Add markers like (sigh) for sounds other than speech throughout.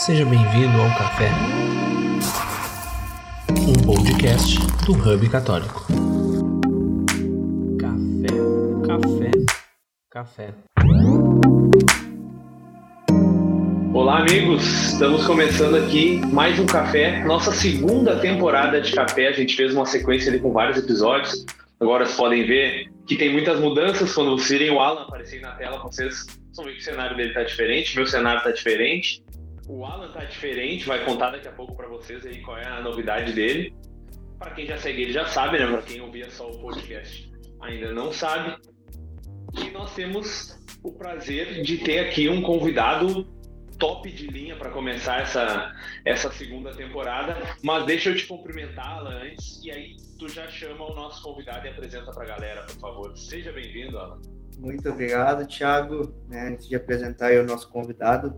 Seja bem-vindo ao Café, um podcast do Hub Católico. Café, café, café. Olá, amigos! Estamos começando aqui mais um café, nossa segunda temporada de café. A gente fez uma sequência ali com vários episódios. Agora vocês podem ver que tem muitas mudanças. Quando vocês virem o Alan aparecer na tela, vocês vão ver que o cenário dele está diferente, meu cenário está diferente. O Alan tá diferente, vai contar daqui a pouco para vocês aí qual é a novidade dele. Para quem já segue ele já sabe, né? Para quem ouvia só o podcast ainda não sabe. E nós temos o prazer de ter aqui um convidado top de linha para começar essa, essa segunda temporada. Mas deixa eu te cumprimentar, Alan, antes, e aí tu já chama o nosso convidado e apresenta para a galera, por favor. Seja bem-vindo, Alan. Muito obrigado, Thiago. Né, antes de apresentar o nosso convidado,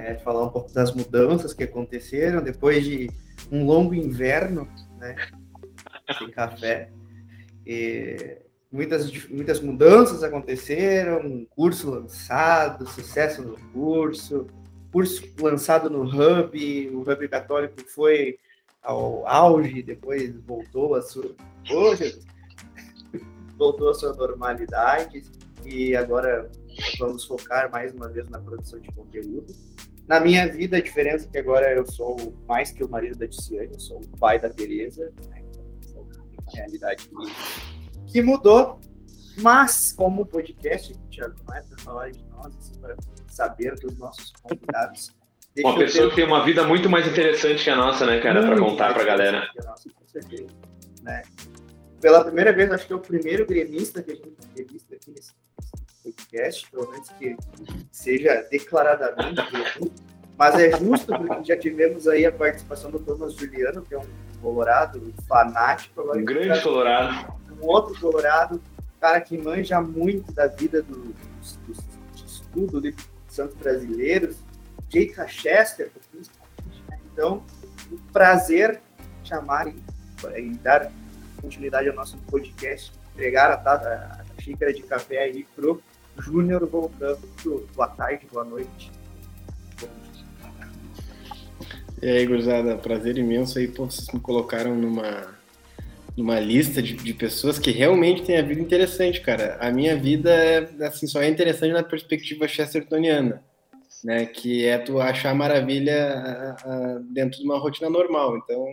é, falar um pouco das mudanças que aconteceram depois de um longo inverno, né, sem café. E muitas, muitas mudanças aconteceram, um curso lançado, sucesso no curso, curso lançado no Hub, o Hub Católico foi ao auge, depois voltou a sua (laughs) voltou à sua normalidade e agora vamos focar mais uma vez na produção de conteúdo. Na minha vida, a diferença é que agora eu sou mais que o marido da Ticiane, eu sou o pai da Tereza, né? Então, uma realidade que, que mudou, mas como podcast, Thiago, não é para falar de nós, assim, para saber dos nossos convidados. Uma pessoa ter... que tem uma vida muito mais interessante que a nossa, né, cara, para contar para a galera. Nossa, com certeza, né? Pela primeira vez, acho que é o primeiro gremista que a gente entrevista aqui nesse podcast, pelo menos que seja declaradamente mas é justo porque já tivemos aí a participação do Thomas Juliano, que é um colorado fanático. um grande colorado. Um outro colorado, cara que manja muito da vida do, do, do estudo de santos brasileiros, Jake Chester, né? então, um prazer chamar e, e, dar continuidade ao nosso podcast, entregar a, a, a xícara de café aí pro Júnior voltando. Boa tarde, boa noite. E aí, gurizada, prazer imenso aí, pô, vocês me colocaram numa, numa lista de, de pessoas que realmente têm a vida interessante, cara. A minha vida, é, assim, só é interessante na perspectiva chestertoniana, né, que é tu achar maravilha a, a, dentro de uma rotina normal. Então,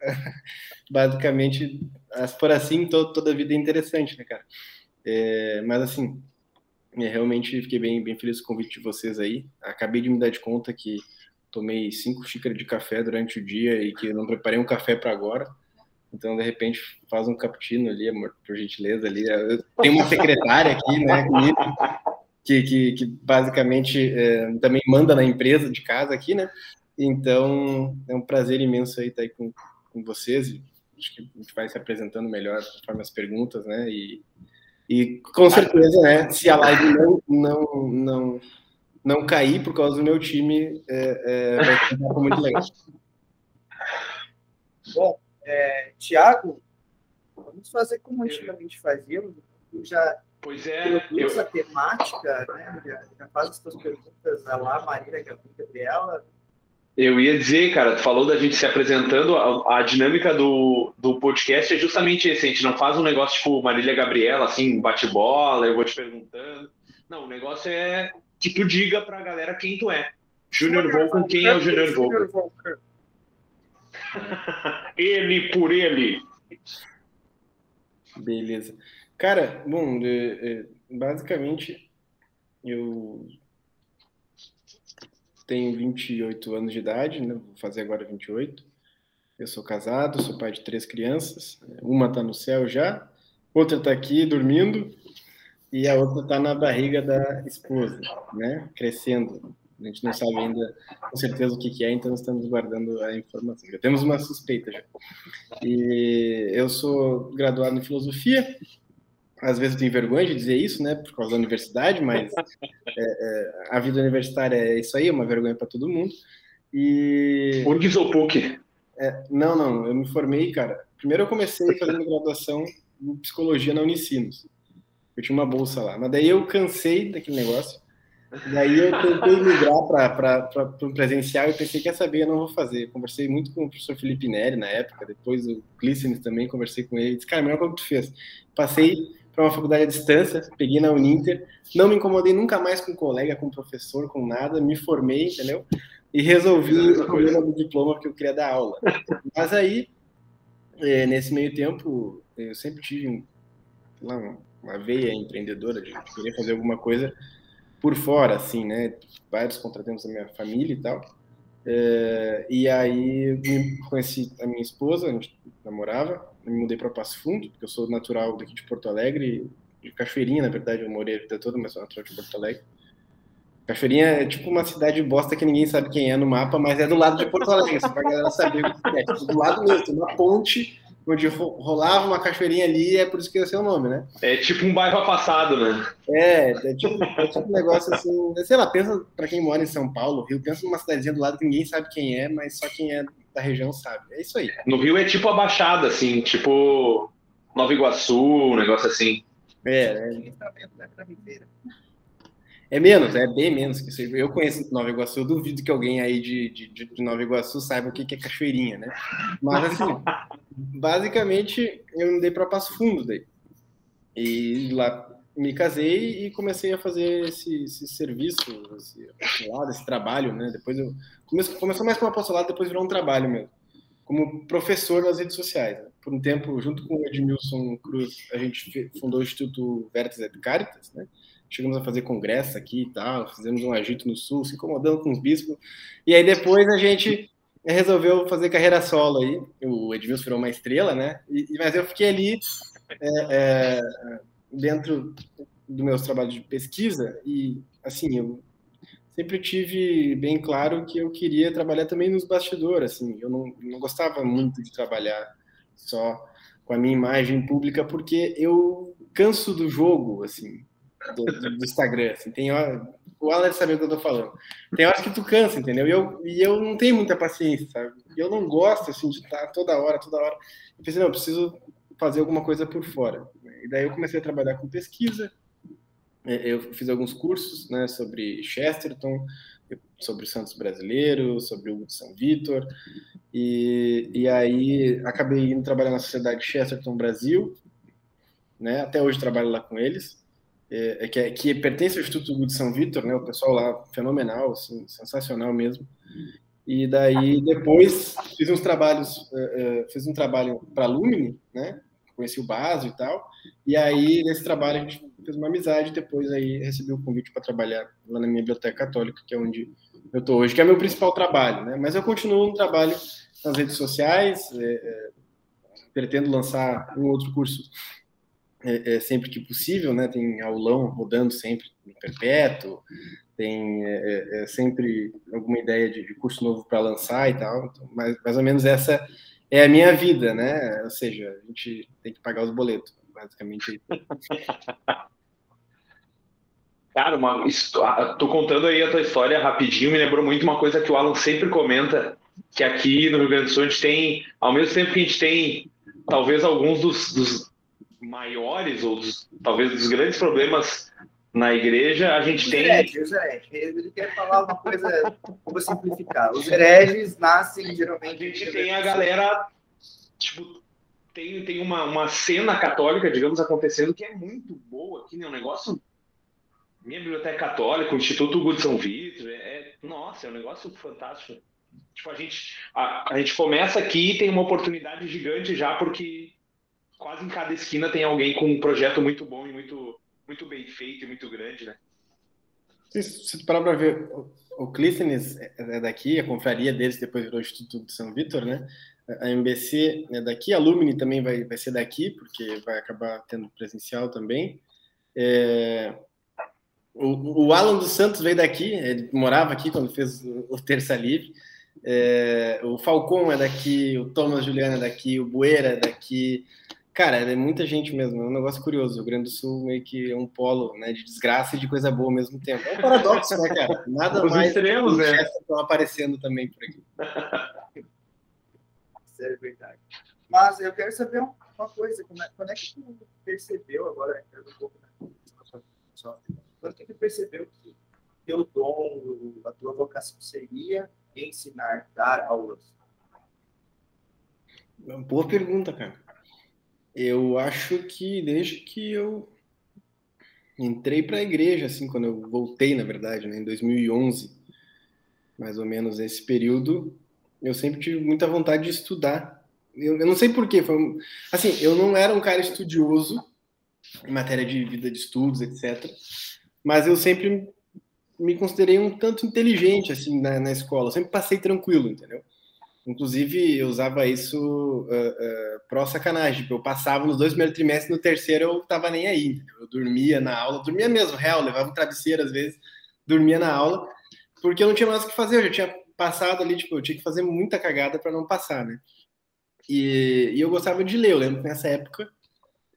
(laughs) basicamente, for assim, to, toda a vida é interessante, né, cara? É, mas, assim, é, realmente fiquei bem, bem feliz com o convite de vocês aí. Acabei de me dar de conta que tomei cinco xícaras de café durante o dia e que não preparei um café para agora. Então, de repente, faz um cappuccino ali, amor, por gentileza ali. Tem uma secretária aqui, né, que, que, que basicamente é, também manda na empresa de casa aqui, né? Então, é um prazer imenso aí estar aí com, com vocês. Acho que a gente vai se apresentando melhor conforme as perguntas, né? E, e com certeza, né, se a live não, não, não, não cair por causa do meu time, é, é, vai ser muito legal. Bom, é, Tiago, vamos fazer como antigamente fazíamos. Tu já pois é, eu... a temática, né? já, já faz as suas perguntas a lá, Marília Gabriela, eu ia dizer, cara, tu falou da gente se apresentando, a, a, dinâmica do, do podcast é justamente esse, a gente não faz um negócio tipo Marília Gabriela, assim, bate-bola, eu vou te perguntando. Não, o negócio é que tu diga pra galera quem tu é. Júnior Volcan, quem é o Júnior Volcan? (laughs) ele por ele. Beleza. Cara, bom, basicamente eu tenho 28 anos de idade, né? vou fazer agora 28. Eu sou casado, sou pai de três crianças. Uma está no céu já, outra está aqui dormindo e a outra está na barriga da esposa, né? Crescendo. A gente não sabe ainda com certeza o que, que é, então estamos guardando a informação. Já temos uma suspeita já. E eu sou graduado em filosofia, às vezes eu tenho vergonha de dizer isso, né, por causa da universidade, mas (laughs) é, é, a vida universitária é isso aí, é uma vergonha para todo mundo. E. PUC ou PUC? É, não, não, eu me formei, cara. Primeiro eu comecei fazendo graduação em psicologia na Unicinos. Eu tinha uma bolsa lá, mas daí eu cansei daquele negócio. Daí eu tentei migrar para o presencial e pensei, quer saber, eu não vou fazer. Conversei muito com o professor Felipe Neri na época, depois o Clístenes também, conversei com ele. Disse, cara, a melhor coisa que tu fez. Passei para uma faculdade à distância, peguei na Uninter, não me incomodei nunca mais com colega, com professor, com nada, me formei, entendeu? E resolvi o problema do diploma porque eu queria dar aula. Mas aí, é, nesse meio tempo, eu sempre tive uma, uma veia empreendedora de querer fazer alguma coisa por fora, assim, né? Vários contratempos da minha família e tal. É, e aí conheci a minha esposa, a gente namorava, me mudei para Passo Fundo, porque eu sou natural daqui de Porto Alegre, de Cachoeirinha, na verdade, eu morei a vida toda, mas sou natural de Porto Alegre. Cachoeirinha é tipo uma cidade bosta que ninguém sabe quem é no mapa, mas é do lado de Porto Alegre, só pra galera saber o que é. Tipo, do lado mesmo, uma ponte onde rolava uma cachoeirinha ali, é por isso que é seu nome, né? É tipo um bairro afastado, né? É, é tipo, é tipo um negócio assim, sei lá, pensa para quem mora em São Paulo, Rio, pensa numa cidadezinha do lado que ninguém sabe quem é, mas só quem é da região sabe. É isso aí. No Rio é tipo a Baixada, assim, tipo Nova Iguaçu, um negócio assim. É, é. É menos, é bem menos que isso. Eu conheço Nova Iguaçu, eu duvido que alguém aí de, de, de Nova Iguaçu saiba o que é cachoeirinha, né? Mas assim, (laughs) basicamente eu me dei para Passo Fundo daí. E lá me casei e comecei a fazer esse, esse serviço, esse esse trabalho, né? Depois eu começou mais como apostolado, depois virou um trabalho mesmo, como professor nas redes sociais. Né? Por um tempo, junto com o Edmilson Cruz, a gente fundou o Instituto Vértice et Caritas, né? chegamos a fazer congresso aqui e tal, fizemos um agito no sul, se incomodando com os bispos. E aí depois a gente resolveu fazer carreira solo aí. O Edmilson virou uma estrela, né? E, mas eu fiquei ali é, é, dentro dos meus trabalhos de pesquisa e, assim, eu sempre tive bem claro que eu queria trabalhar também nos bastidores, assim. Eu não, não gostava muito de trabalhar só com a minha imagem pública porque eu canso do jogo, assim do, do, Instagram. Assim. Tem hora, o Alan sabe o que eu tô falando. Tem horas que tu cansa, entendeu? E eu, e eu não tenho muita paciência, sabe? Eu não gosto, assim, de estar toda hora, toda hora. Eu pensei, não, eu preciso fazer alguma coisa por fora. E daí eu comecei a trabalhar com pesquisa. É, eu fiz alguns cursos, né, sobre Chesterton, sobre Santos Brasileiro, sobre o São Vitor. E, e aí acabei indo trabalhar na Sociedade Chesterton Brasil, né? Até hoje trabalho lá com eles é, é, que, é, que, pertence ao Instituto de São Vitor, né? O pessoal lá fenomenal, assim, sensacional mesmo. E daí depois fiz uns trabalhos, fiz um trabalho para a Lumine, né? Conheci o Baso e tal. E aí nesse trabalho a gente fez uma amizade. Depois aí recebi o convite para trabalhar lá na minha biblioteca católica, que é onde eu estou hoje, que é meu principal trabalho, né? Mas eu continuo no trabalho nas redes sociais. É, é pretendo lançar um outro curso é, é, sempre que possível, né? Tem aulão rodando sempre no perpétuo, tem é, é, é sempre alguma ideia de, de curso novo para lançar e tal. Então, mais, mais ou menos essa é a minha vida, né? Ou seja, a gente tem que pagar os boletos, basicamente. (laughs) Cara, uma, tô contando aí a tua história rapidinho, me lembrou muito uma coisa que o Alan sempre comenta, que aqui no Rio Grande do Sul a gente tem, ao mesmo tempo que a gente tem talvez alguns dos, dos maiores, ou dos, talvez dos grandes problemas na igreja, a gente os tem. Hereges, os hereges. Ele quer falar uma coisa, vou simplificar. Os hereges nascem geralmente. A gente tem a galera, tipo, tem, tem uma, uma cena católica, digamos, acontecendo que é muito boa aqui, né? Um negócio. Minha biblioteca católica, o Instituto Hugo de São Vitor, é, é, nossa, é um negócio fantástico. Tipo, a gente, a, a gente começa aqui e tem uma oportunidade gigante já, porque quase em cada esquina tem alguém com um projeto muito bom e muito, muito bem feito e muito grande, né? Se, se tu parar para ver, o Clístenes é daqui, a confraria deles depois virou o Instituto de São Vitor, né? A MBC é daqui, a Lumine também vai, vai ser daqui, porque vai acabar tendo presencial também. É, o, o Alan dos Santos veio daqui, ele morava aqui quando fez o Terça Livre. É, o Falcon é daqui, o Thomas Juliano é daqui, o Bueira é daqui, Cara, é muita gente mesmo, é um negócio curioso. O Rio Grande do Sul meio que é um polo né, de desgraça e de coisa boa ao mesmo tempo. É um paradoxo, né, cara? Nada Os mais extremos, né? estão aparecendo também por aqui. (laughs) Isso é verdade. Mas eu quero saber uma coisa, é, quando é que tu percebeu, agora entrando um pouco na só, quando é que tu percebeu que teu dom, a tua vocação seria ensinar, dar aulas? Boa pergunta, cara. Eu acho que desde que eu entrei para a igreja, assim, quando eu voltei, na verdade, né, em 2011, mais ou menos nesse período, eu sempre tive muita vontade de estudar. Eu, eu não sei porquê, foi assim, eu não era um cara estudioso em matéria de vida de estudos, etc. Mas eu sempre me considerei um tanto inteligente assim na, na escola, eu sempre passei tranquilo, entendeu? Inclusive, eu usava isso uh, uh, pró sacanagem. Tipo, eu passava nos dois primeiros trimestres, no terceiro eu tava nem aí. Entendeu? Eu dormia na aula, dormia mesmo, real, levava um travesseiro às vezes, dormia na aula, porque eu não tinha mais o que fazer. Eu já tinha passado ali, tipo, eu tinha que fazer muita cagada para não passar, né? E, e, eu gostava de ler. Eu lembro que nessa época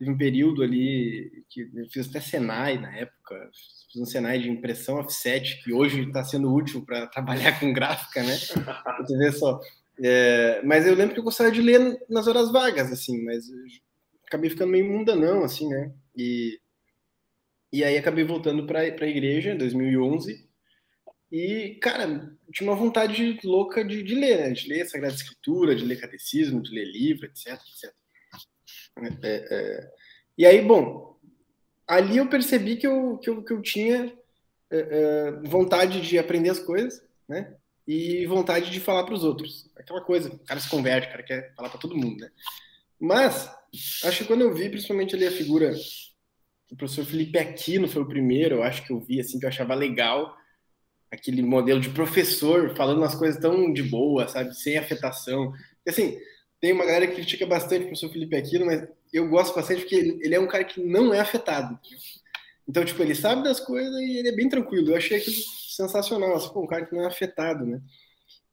teve um período ali que eu fiz até Senai na época, fiz um Senai de impressão offset, que hoje está sendo útil para (laughs) trabalhar com gráfica, né? Você vê só. É, mas eu lembro que eu gostava de ler nas horas vagas, assim, mas acabei ficando meio mundanão, assim, né? E, e aí acabei voltando para a igreja em 2011 e, cara, tinha uma vontade louca de, de ler, né? De ler Sagrada Escritura, de ler catecismo, de ler livro, etc, etc. É, é, e aí, bom, ali eu percebi que eu, que eu, que eu tinha é, é, vontade de aprender as coisas, né? e vontade de falar para os outros. Aquela coisa, o cara se converte, o cara quer falar para todo mundo, né? Mas, acho que quando eu vi, principalmente ali a figura do professor Felipe Aquino foi o primeiro, eu acho que eu vi, assim, que eu achava legal, aquele modelo de professor falando umas coisas tão de boa, sabe, sem afetação. Assim, tem uma galera que critica bastante o professor Felipe Aquino, mas eu gosto bastante porque ele, é um cara que não é afetado. Então, tipo, ele sabe das coisas e ele é bem tranquilo. Eu achei aquilo sensacional, assim, um cara que não é afetado, né?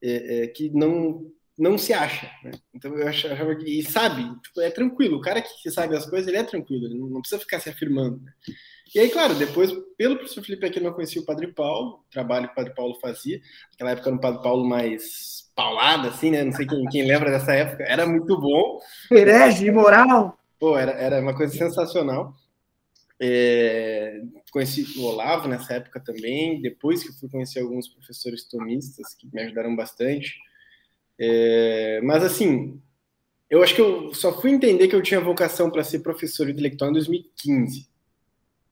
É, é, que não não se acha, né? Então eu achava que e sabe, tipo, é tranquilo. O cara que sabe as coisas, ele é tranquilo, ele não, não precisa ficar se afirmando. Né? E aí, claro, depois, pelo professor Felipe aqui, eu não conhecia o Padre Paulo, o trabalho que o Padre Paulo fazia. Naquela época era um Padre Paulo mais paulado, assim, né? Não sei quem, quem lembra dessa época. Era muito bom. Herege, moral! Pô, era, era uma coisa sensacional. É, conheci o Olavo nessa época também, depois que fui conhecer alguns professores tomistas que me ajudaram bastante. É, mas assim, eu acho que eu só fui entender que eu tinha vocação para ser professor intelectual em 2015,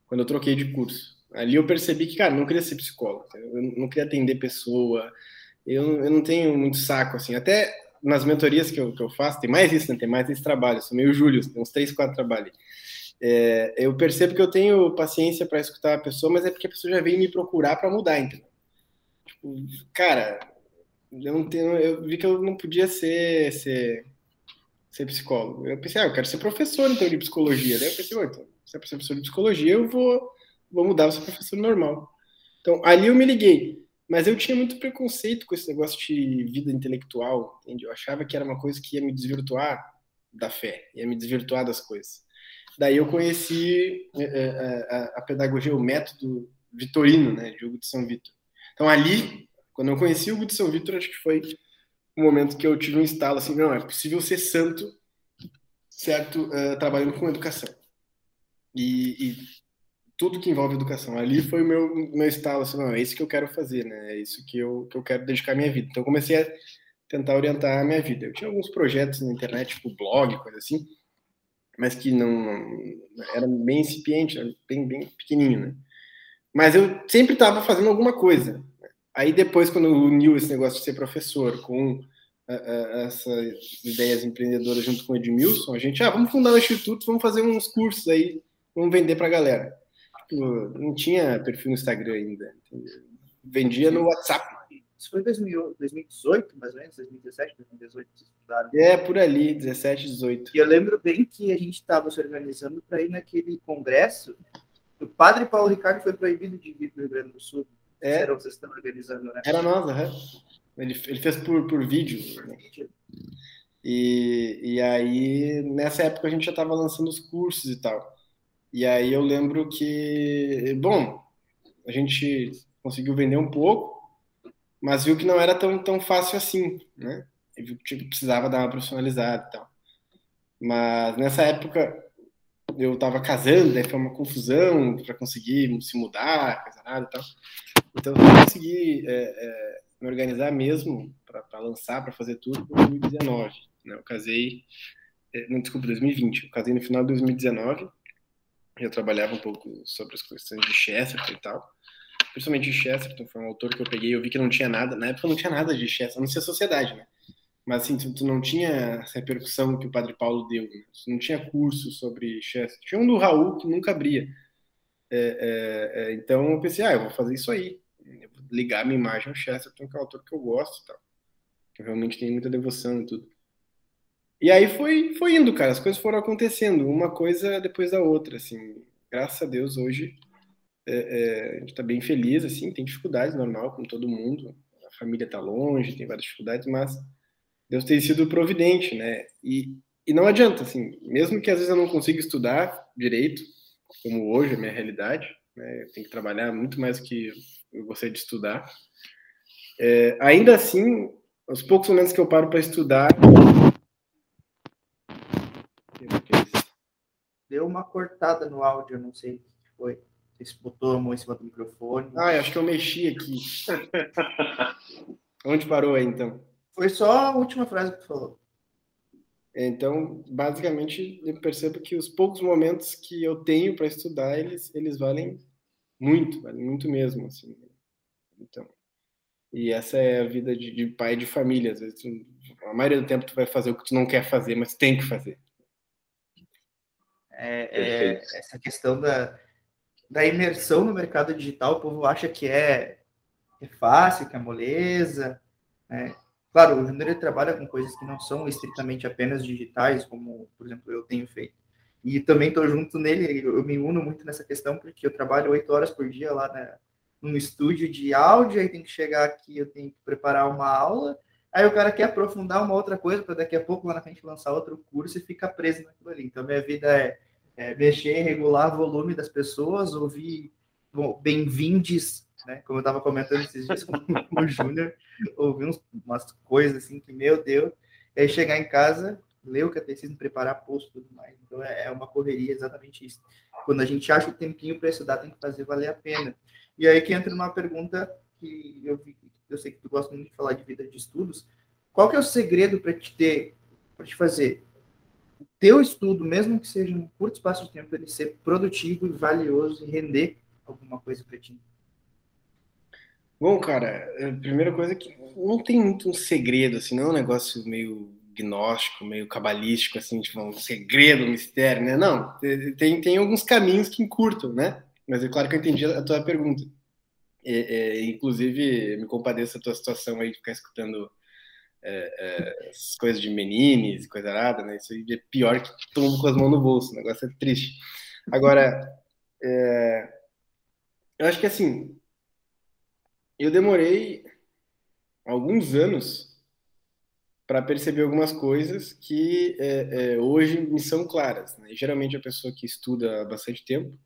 quando eu troquei de curso. Ali eu percebi que, cara, não queria ser psicólogo, eu não queria atender pessoa, eu, eu não tenho muito saco, assim, até nas mentorias que eu, que eu faço, tem mais isso, né? tem mais esse trabalho, eu sou meio Júlio, tem uns três, quatro trabalhos. É, eu percebo que eu tenho paciência para escutar a pessoa, mas é porque a pessoa já veio me procurar para mudar, entendeu? Tipo, cara, eu não tenho, eu vi que eu não podia ser, ser, ser psicólogo. Eu pensei, ah, eu quero ser professor então de psicologia. Daí eu pensei, oh, então, se é professor de psicologia, eu vou, vou mudar, vou ser professor normal. Então, ali eu me liguei. Mas eu tinha muito preconceito com esse negócio de vida intelectual, entende? Eu achava que era uma coisa que ia me desvirtuar da fé, ia me desvirtuar das coisas. Daí eu conheci a, é, é, a, a pedagogia, o método vitorino, né, de Hugo de São Vitor. Então ali, quando eu conheci o Hugo de São Vitor, acho que foi o momento que eu tive um estalo assim, não, é possível ser santo, certo, uh, trabalhando com educação. E, e, tudo que envolve educação. Ali foi o meu, meu estalo, assim, não, é isso que eu quero fazer, né? É isso que eu, que eu quero dedicar minha vida. Então comecei a tentar orientar a minha vida. Eu tinha alguns projetos na internet, tipo blog, coisa assim, mas que não era bem incipiente, bem, bem pequenininho, né? Mas eu sempre estava fazendo alguma coisa. Aí depois, quando uniu esse negócio de ser professor com essas ideias empreendedoras junto com o Edmilson, a gente, ah, vamos fundar um instituto, vamos fazer uns cursos aí, vamos vender para a galera. Tipo, não tinha perfil no Instagram ainda. Entendeu? Vendia no WhatsApp. Isso foi em 2018, mais ou menos, 2017, 2018, vocês. É, por ali, 17, 18. E eu lembro bem que a gente estava se organizando para ir naquele congresso. O padre Paulo Ricardo foi proibido de vir para o Rio Grande do Sul. É. Era vocês estão organizando, né? Era nós, uhum. ele, ele fez por, por vídeo. Né? E, e aí, nessa época, a gente já estava lançando os cursos e tal. E aí eu lembro que, bom, a gente conseguiu vender um pouco, mas viu que não era tão, tão fácil assim, né? E viu que tipo, precisava dar uma profissionalizada e tal. Mas nessa época eu estava casando, daí foi uma confusão para conseguir se mudar, nada e tal. Então eu consegui é, é, me organizar mesmo para lançar, para fazer tudo em 2019. Né? Eu casei, é, não desculpa, 2020. Eu casei no final de 2019. Eu trabalhava um pouco sobre as questões de Chesterton e tal. Principalmente de Chesterton, foi um autor que eu peguei. Eu vi que não tinha nada, na época não tinha nada de Chesterton, não sei a sociedade, né? Mas assim, tu, não tinha essa repercussão que o Padre Paulo deu. Né? Não tinha curso sobre Chesterton. Tinha um do Raul que nunca abria. É, é, é, então eu pensei, ah, eu vou fazer isso aí. Vou ligar minha imagem ao Chesterton, que é um autor que eu gosto e tal. Eu realmente tenho muita devoção e tudo. E aí foi, foi indo, cara. As coisas foram acontecendo, uma coisa depois da outra, assim. Graças a Deus, hoje é, é, a gente tá bem feliz, assim. Tem dificuldades, normal, como todo mundo. A família tá longe, tem várias dificuldades, mas Deus tem sido providente, né? E, e não adianta, assim, mesmo que às vezes eu não consiga estudar direito, como hoje é minha realidade, né? Eu tenho que trabalhar muito mais do que eu gostaria de estudar. É, ainda assim, os poucos momentos que eu paro para estudar. Deu uma cortada no áudio, não sei o que foi. Você botou a mão em cima do microfone. Ah, acho que eu mexi aqui. (laughs) Onde parou aí, então? Foi só a última frase que tu falou. Então, basicamente, eu percebo que os poucos momentos que eu tenho para estudar, eles, eles valem muito, valem muito mesmo, assim. Então, e essa é a vida de, de pai de família. Às vezes, tu, a maioria do tempo tu vai fazer o que tu não quer fazer, mas tem que fazer. É, é, essa questão da, da imersão no mercado digital, o povo acha que é, é fácil, que é moleza, né? Claro, o Júnior trabalha com coisas que não são estritamente apenas digitais, como, por exemplo, eu tenho feito. E também estou junto nele, eu me uno muito nessa questão, porque eu trabalho oito horas por dia lá na, num estúdio de áudio, aí tem que chegar aqui, eu tenho que preparar uma aula, aí o cara quer aprofundar uma outra coisa para daqui a pouco lá na frente lançar outro curso e fica preso naquilo ali. Então, minha vida é, é mexer, regular o volume das pessoas, ouvir bem-vindes né? Como eu estava comentando esses dias com, (laughs) o Júnior, ouvi uns, umas coisas assim que, meu Deus, aí chegar em casa, ler o catecismo, preparar post e tudo mais. Então é, é uma correria exatamente isso. Quando a gente acha o tempinho para estudar, tem que fazer valer a pena. E aí que entra uma pergunta que eu, eu sei que tu gosta muito de falar de vida de estudos. Qual que é o segredo para te ter, para te fazer o teu estudo, mesmo que seja um curto espaço de tempo, ele ser produtivo e valioso e render alguma coisa para ti? Bom, cara, a primeira coisa é que não tem muito um segredo, assim, não é um negócio meio gnóstico, meio cabalístico, assim, tipo, um segredo, um mistério, né? Não, tem, tem alguns caminhos que encurtam, né? Mas é claro que eu entendi a tua pergunta. É, é, inclusive, me compadeço a tua situação aí de ficar escutando é, é as coisas de menines coisa arada, né? Isso é pior que mundo com as mãos no bolso, o negócio é triste. Agora, é, eu acho que assim, eu demorei alguns anos para perceber algumas coisas que é, é, hoje me são claras. Né? Geralmente a pessoa que estuda há bastante tempo,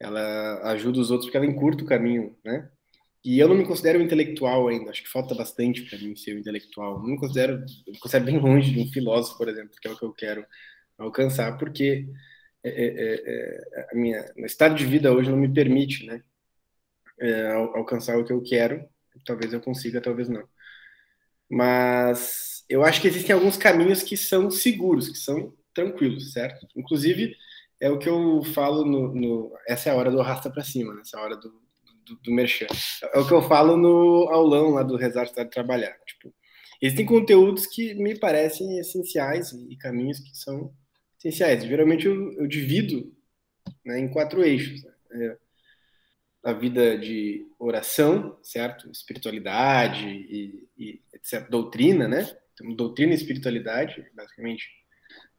ela ajuda os outros porque ela encurta o caminho, né? E eu não me considero um intelectual ainda. Acho que falta bastante para mim ser um intelectual. Não me considero, me considero bem longe de um filósofo, por exemplo, que é o que eu quero alcançar, porque é, é, é a minha o estado de vida hoje não me permite, né? é, alcançar o que eu quero. Talvez eu consiga, talvez não. Mas eu acho que existem alguns caminhos que são seguros, que são tranquilos, certo? Inclusive, é o que eu falo no. no essa é a hora do arrasta para cima, né? essa é a hora do, do, do merchan. É o que eu falo no aulão lá do Rezar, Estudar e Trabalhar. Tipo, existem conteúdos que me parecem essenciais e caminhos que são essenciais. Geralmente eu, eu divido né, em quatro eixos. Né? É, a vida de oração, certo? Espiritualidade e, e etc. Doutrina, né? Então, doutrina e espiritualidade, basicamente,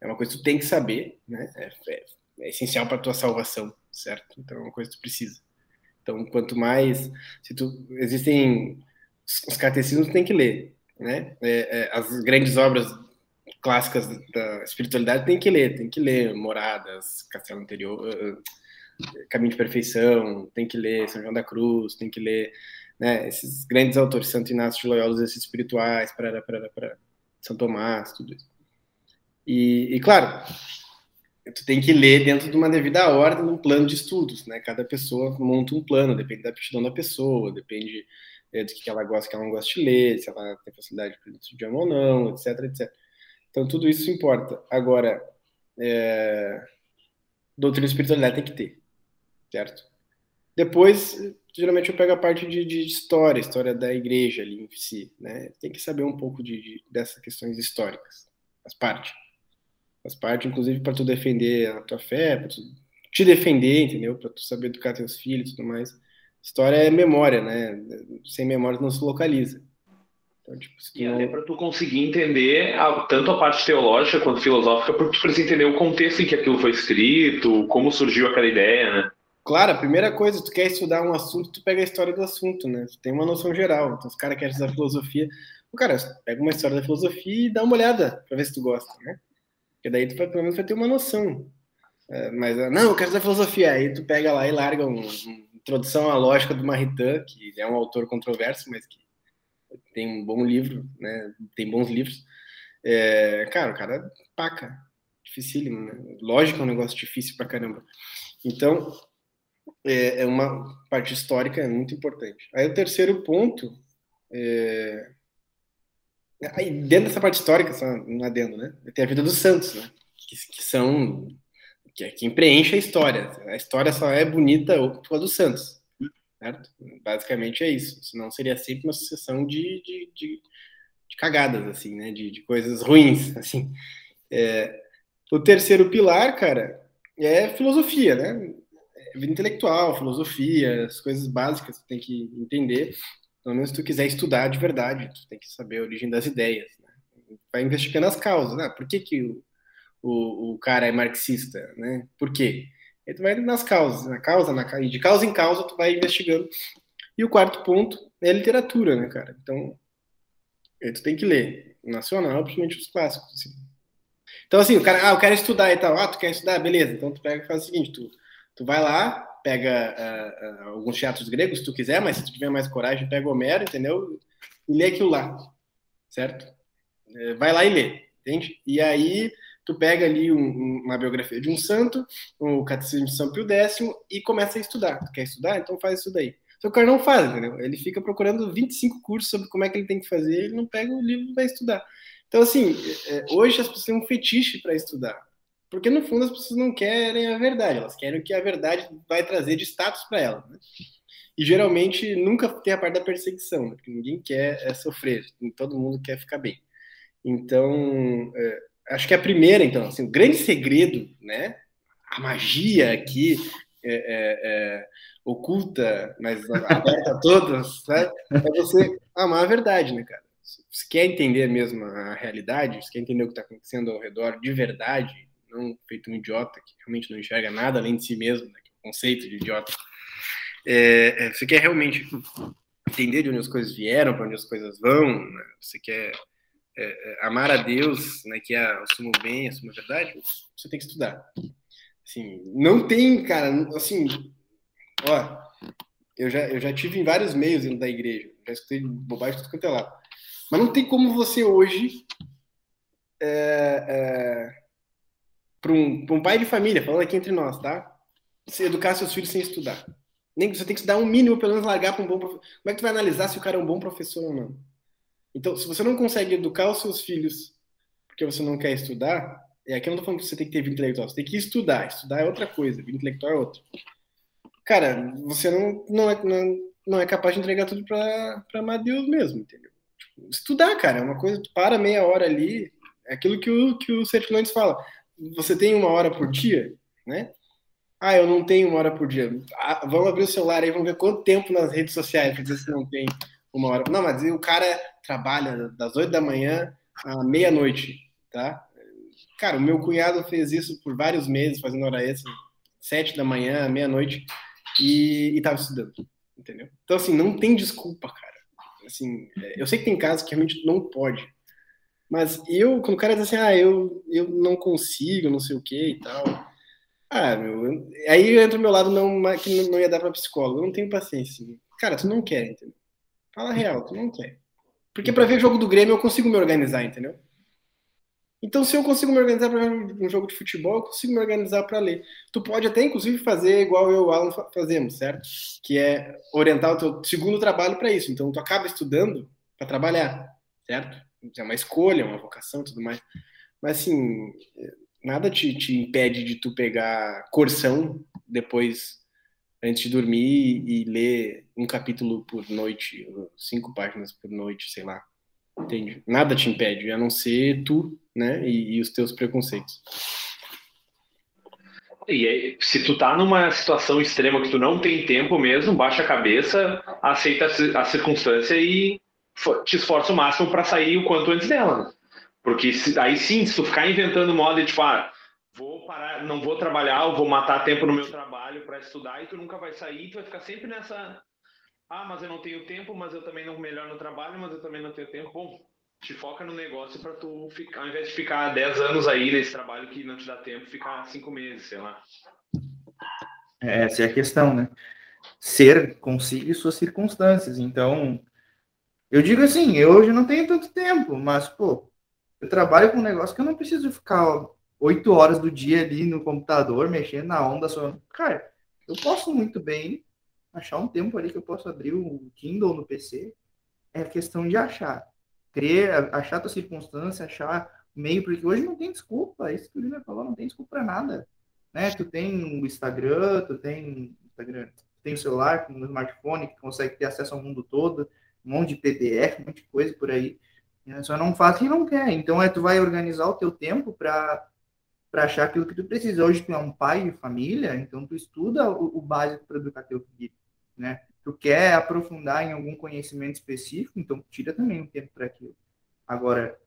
é uma coisa que tu tem que saber, né? É, é, é essencial para tua salvação, certo? Então, é uma coisa que tu precisa. Então, quanto mais, se tu existem os catecismos, tem que ler, né? É, é as grandes obras clássicas da espiritualidade tem que ler, tem que ler Moradas, Castelo Anterior, Caminho de Perfeição, tem que ler São João da Cruz, tem que ler né, esses grandes autores, Santo Inácio de Loyola, exercícios espirituais, para São Tomás, tudo isso. E, e, claro, tu tem que ler dentro de uma devida ordem, num plano de estudos, né? Cada pessoa monta um plano, depende da aptidão da pessoa, depende é, do que ela gosta, que ela não gosta de ler, se ela tem facilidade para idioma ou não, etc, etc. Então, tudo isso importa. Agora, é... doutrina espiritualidade tem que ter, certo? Depois, geralmente eu pego a parte de, de história, história da igreja ali em si, né? Tem que saber um pouco de, de dessas questões históricas, faz parte. Faz parte, inclusive, para tu defender a tua fé, para tu te defender, entendeu? Para tu saber educar teus filhos e tudo mais. História é memória, né? Sem memória não se localiza. Então, tipo, e não... até para tu conseguir entender a, tanto a parte teológica quanto filosófica, porque tu precisa entender o contexto em que aquilo foi escrito, como surgiu aquela ideia, né? Claro, a primeira coisa, tu quer estudar um assunto, tu pega a história do assunto, né? Tu tem uma noção geral. Então, os caras querem estudar filosofia, o cara pega uma história da filosofia e dá uma olhada para ver se tu gosta, né? Porque daí tu pelo menos vai ter uma noção. É, mas, ah, não, eu quero estudar filosofia. Aí tu pega lá e larga uma um introdução à lógica do Maritain, que é um autor controverso, mas que tem um bom livro, né? Tem bons livros. É, cara, o cara paca. Dificílimo, né? Lógica é um negócio difícil pra caramba. Então, é, é uma parte histórica é muito importante. Aí o terceiro ponto é... Aí, dentro dessa parte histórica, só um adendo, né? Tem a vida dos santos, né? Que, que são que é preenche a história. A história só é bonita por causa dos santos, certo? Basicamente é isso. Senão seria sempre uma sucessão de, de, de, de cagadas, assim, né? De, de coisas ruins, (laughs) assim. É... O terceiro pilar, cara, é filosofia, né? vida intelectual, filosofia, as coisas básicas que tem que entender. Pelo menos se tu quiser estudar de verdade, tu tem que saber a origem das ideias. Né? Vai investigando as causas. Né? Por que, que o, o, o cara é marxista? Né? Por quê? Aí tu vai nas causas, na causa, na, de causa em causa tu vai investigando. E o quarto ponto é a literatura, né, cara? Então, tu tem que ler nacional, principalmente os clássicos. Assim. Então, assim, o cara, ah, eu quero estudar e tal. Ah, tu quer estudar? Beleza. Então tu pega e faz o seguinte, tu Tu vai lá, pega uh, uh, alguns teatros gregos, se tu quiser, mas se tu tiver mais coragem, pega Homero, entendeu? E lê aquilo lá, certo? Uh, vai lá e lê, entende? E aí tu pega ali um, uma biografia de um santo, o Catecismo de São Pio X, e começa a estudar. Tu quer estudar? Então faz isso daí. Só o cara não faz, entendeu? Ele fica procurando 25 cursos sobre como é que ele tem que fazer, ele não pega o livro e vai estudar. Então, assim, é, hoje as pessoas têm um fetiche para estudar. Porque no fundo as pessoas não querem a verdade, elas querem o que a verdade vai trazer de status para elas. Né? E geralmente nunca tem a parte da perseguição, né? porque ninguém quer é, sofrer, todo mundo quer ficar bem. Então, é, acho que a primeira, então, assim, o grande segredo, né, a magia aqui é, é, é oculta, mas aberta a todos, né, é você amar a verdade, né, cara? Se quer entender mesmo a realidade, se quer entender o que está acontecendo ao redor de verdade, não feito um idiota que realmente não enxerga nada além de si mesmo, né, o conceito de idiota. É, é, você quer realmente entender de onde as coisas vieram, para onde as coisas vão, né? você quer é, é, amar a Deus, né, que é o sumo bem, a sumo verdade, você tem que estudar. Assim, não tem, cara, assim, ó, eu já, eu já tive em vários meios dentro da igreja, já escutei bobagem tudo quanto é lá. Mas não tem como você hoje é, é, para um, um pai de família, falando aqui entre nós, tá? Se educar seus filhos sem estudar. Nem você tem que estudar um mínimo, pelo menos largar para um bom professor. Como é que tu vai analisar se o cara é um bom professor ou não? Então, se você não consegue educar os seus filhos porque você não quer estudar, é aqui eu não tô falando que você tem que ter vida intelectual, você tem que estudar. Estudar é outra coisa, vida intelectual é outra. Cara, você não, não, é, não, não é capaz de entregar tudo para amar Deus mesmo, entendeu? Tipo, estudar, cara, é uma coisa, tu para meia hora ali, é aquilo que o, que o Sertilantes fala você tem uma hora por dia, né? Ah, eu não tenho uma hora por dia. Ah, vamos abrir o celular aí, vamos ver quanto tempo nas redes sociais, para dizer se não tem uma hora. Não, mas o cara trabalha das 8 da manhã à meia-noite, tá? Cara, o meu cunhado fez isso por vários meses, fazendo hora extra, sete da manhã, meia-noite, e, estava estudando, entendeu? Então, assim, não tem desculpa, cara. Assim, é, eu sei que tem casos que realmente não pode, mas eu, quando o cara diz assim, ah, eu, eu não consigo, não sei o que e tal. Ah, meu, aí entra o meu lado não, que não ia dar pra psicólogo. Eu não tenho paciência. Cara, tu não quer, entendeu? Fala real, tu não quer. Porque para ver jogo do Grêmio eu consigo me organizar, entendeu? Então, se eu consigo me organizar para um jogo de futebol, eu consigo me organizar para ler. Tu pode até, inclusive, fazer igual eu e o Alan fazemos, certo? Que é orientar o teu segundo trabalho para isso. Então, tu acaba estudando para trabalhar, certo? É uma escolha, uma vocação tudo mais. Mas, assim, nada te, te impede de tu pegar corção depois, antes de dormir, e ler um capítulo por noite, cinco páginas por noite, sei lá. Entende? Nada te impede, a não ser tu né? E, e os teus preconceitos. E aí, se tu tá numa situação extrema que tu não tem tempo mesmo, baixa a cabeça, aceita a circunstância e te esforça o máximo para sair o quanto antes dela. Né? Porque se, aí sim, se tu ficar inventando moda de tipo, ah, vou parar, não vou trabalhar, eu vou matar tempo no meu trabalho para estudar e tu nunca vai sair, tu vai ficar sempre nessa ah, mas eu não tenho tempo, mas eu também não melhor no trabalho, mas eu também não tenho tempo. Bom, te foca no negócio para tu ficar, ao invés de ficar 10 anos aí nesse trabalho que não te dá tempo, ficar 5 meses, sei lá. Essa é a questão, né? Ser consigo suas circunstâncias. Então, eu digo assim, eu hoje não tenho tanto tempo, mas, pô, eu trabalho com um negócio que eu não preciso ficar oito horas do dia ali no computador, mexendo na onda só. Cara, eu posso muito bem achar um tempo ali que eu posso abrir o Kindle no PC. É questão de achar crer, achar tua circunstância, achar meio, porque hoje não tem desculpa, isso que o Júnior falou, não tem desculpa para nada. Né? Tu tem o Instagram, tu tem Instagram, tu tem o celular, um smartphone que consegue ter acesso ao mundo todo, um monte de PDF, um monte de coisa por aí. Né? Só não faz quem não quer. Então é tu vai organizar o teu tempo para para achar aquilo que tu precisa. Hoje tu é um pai de família, então tu estuda o, o básico para educar teu filho, né? tu quer aprofundar em algum conhecimento específico, então tira também um tempo para aquilo. Agora,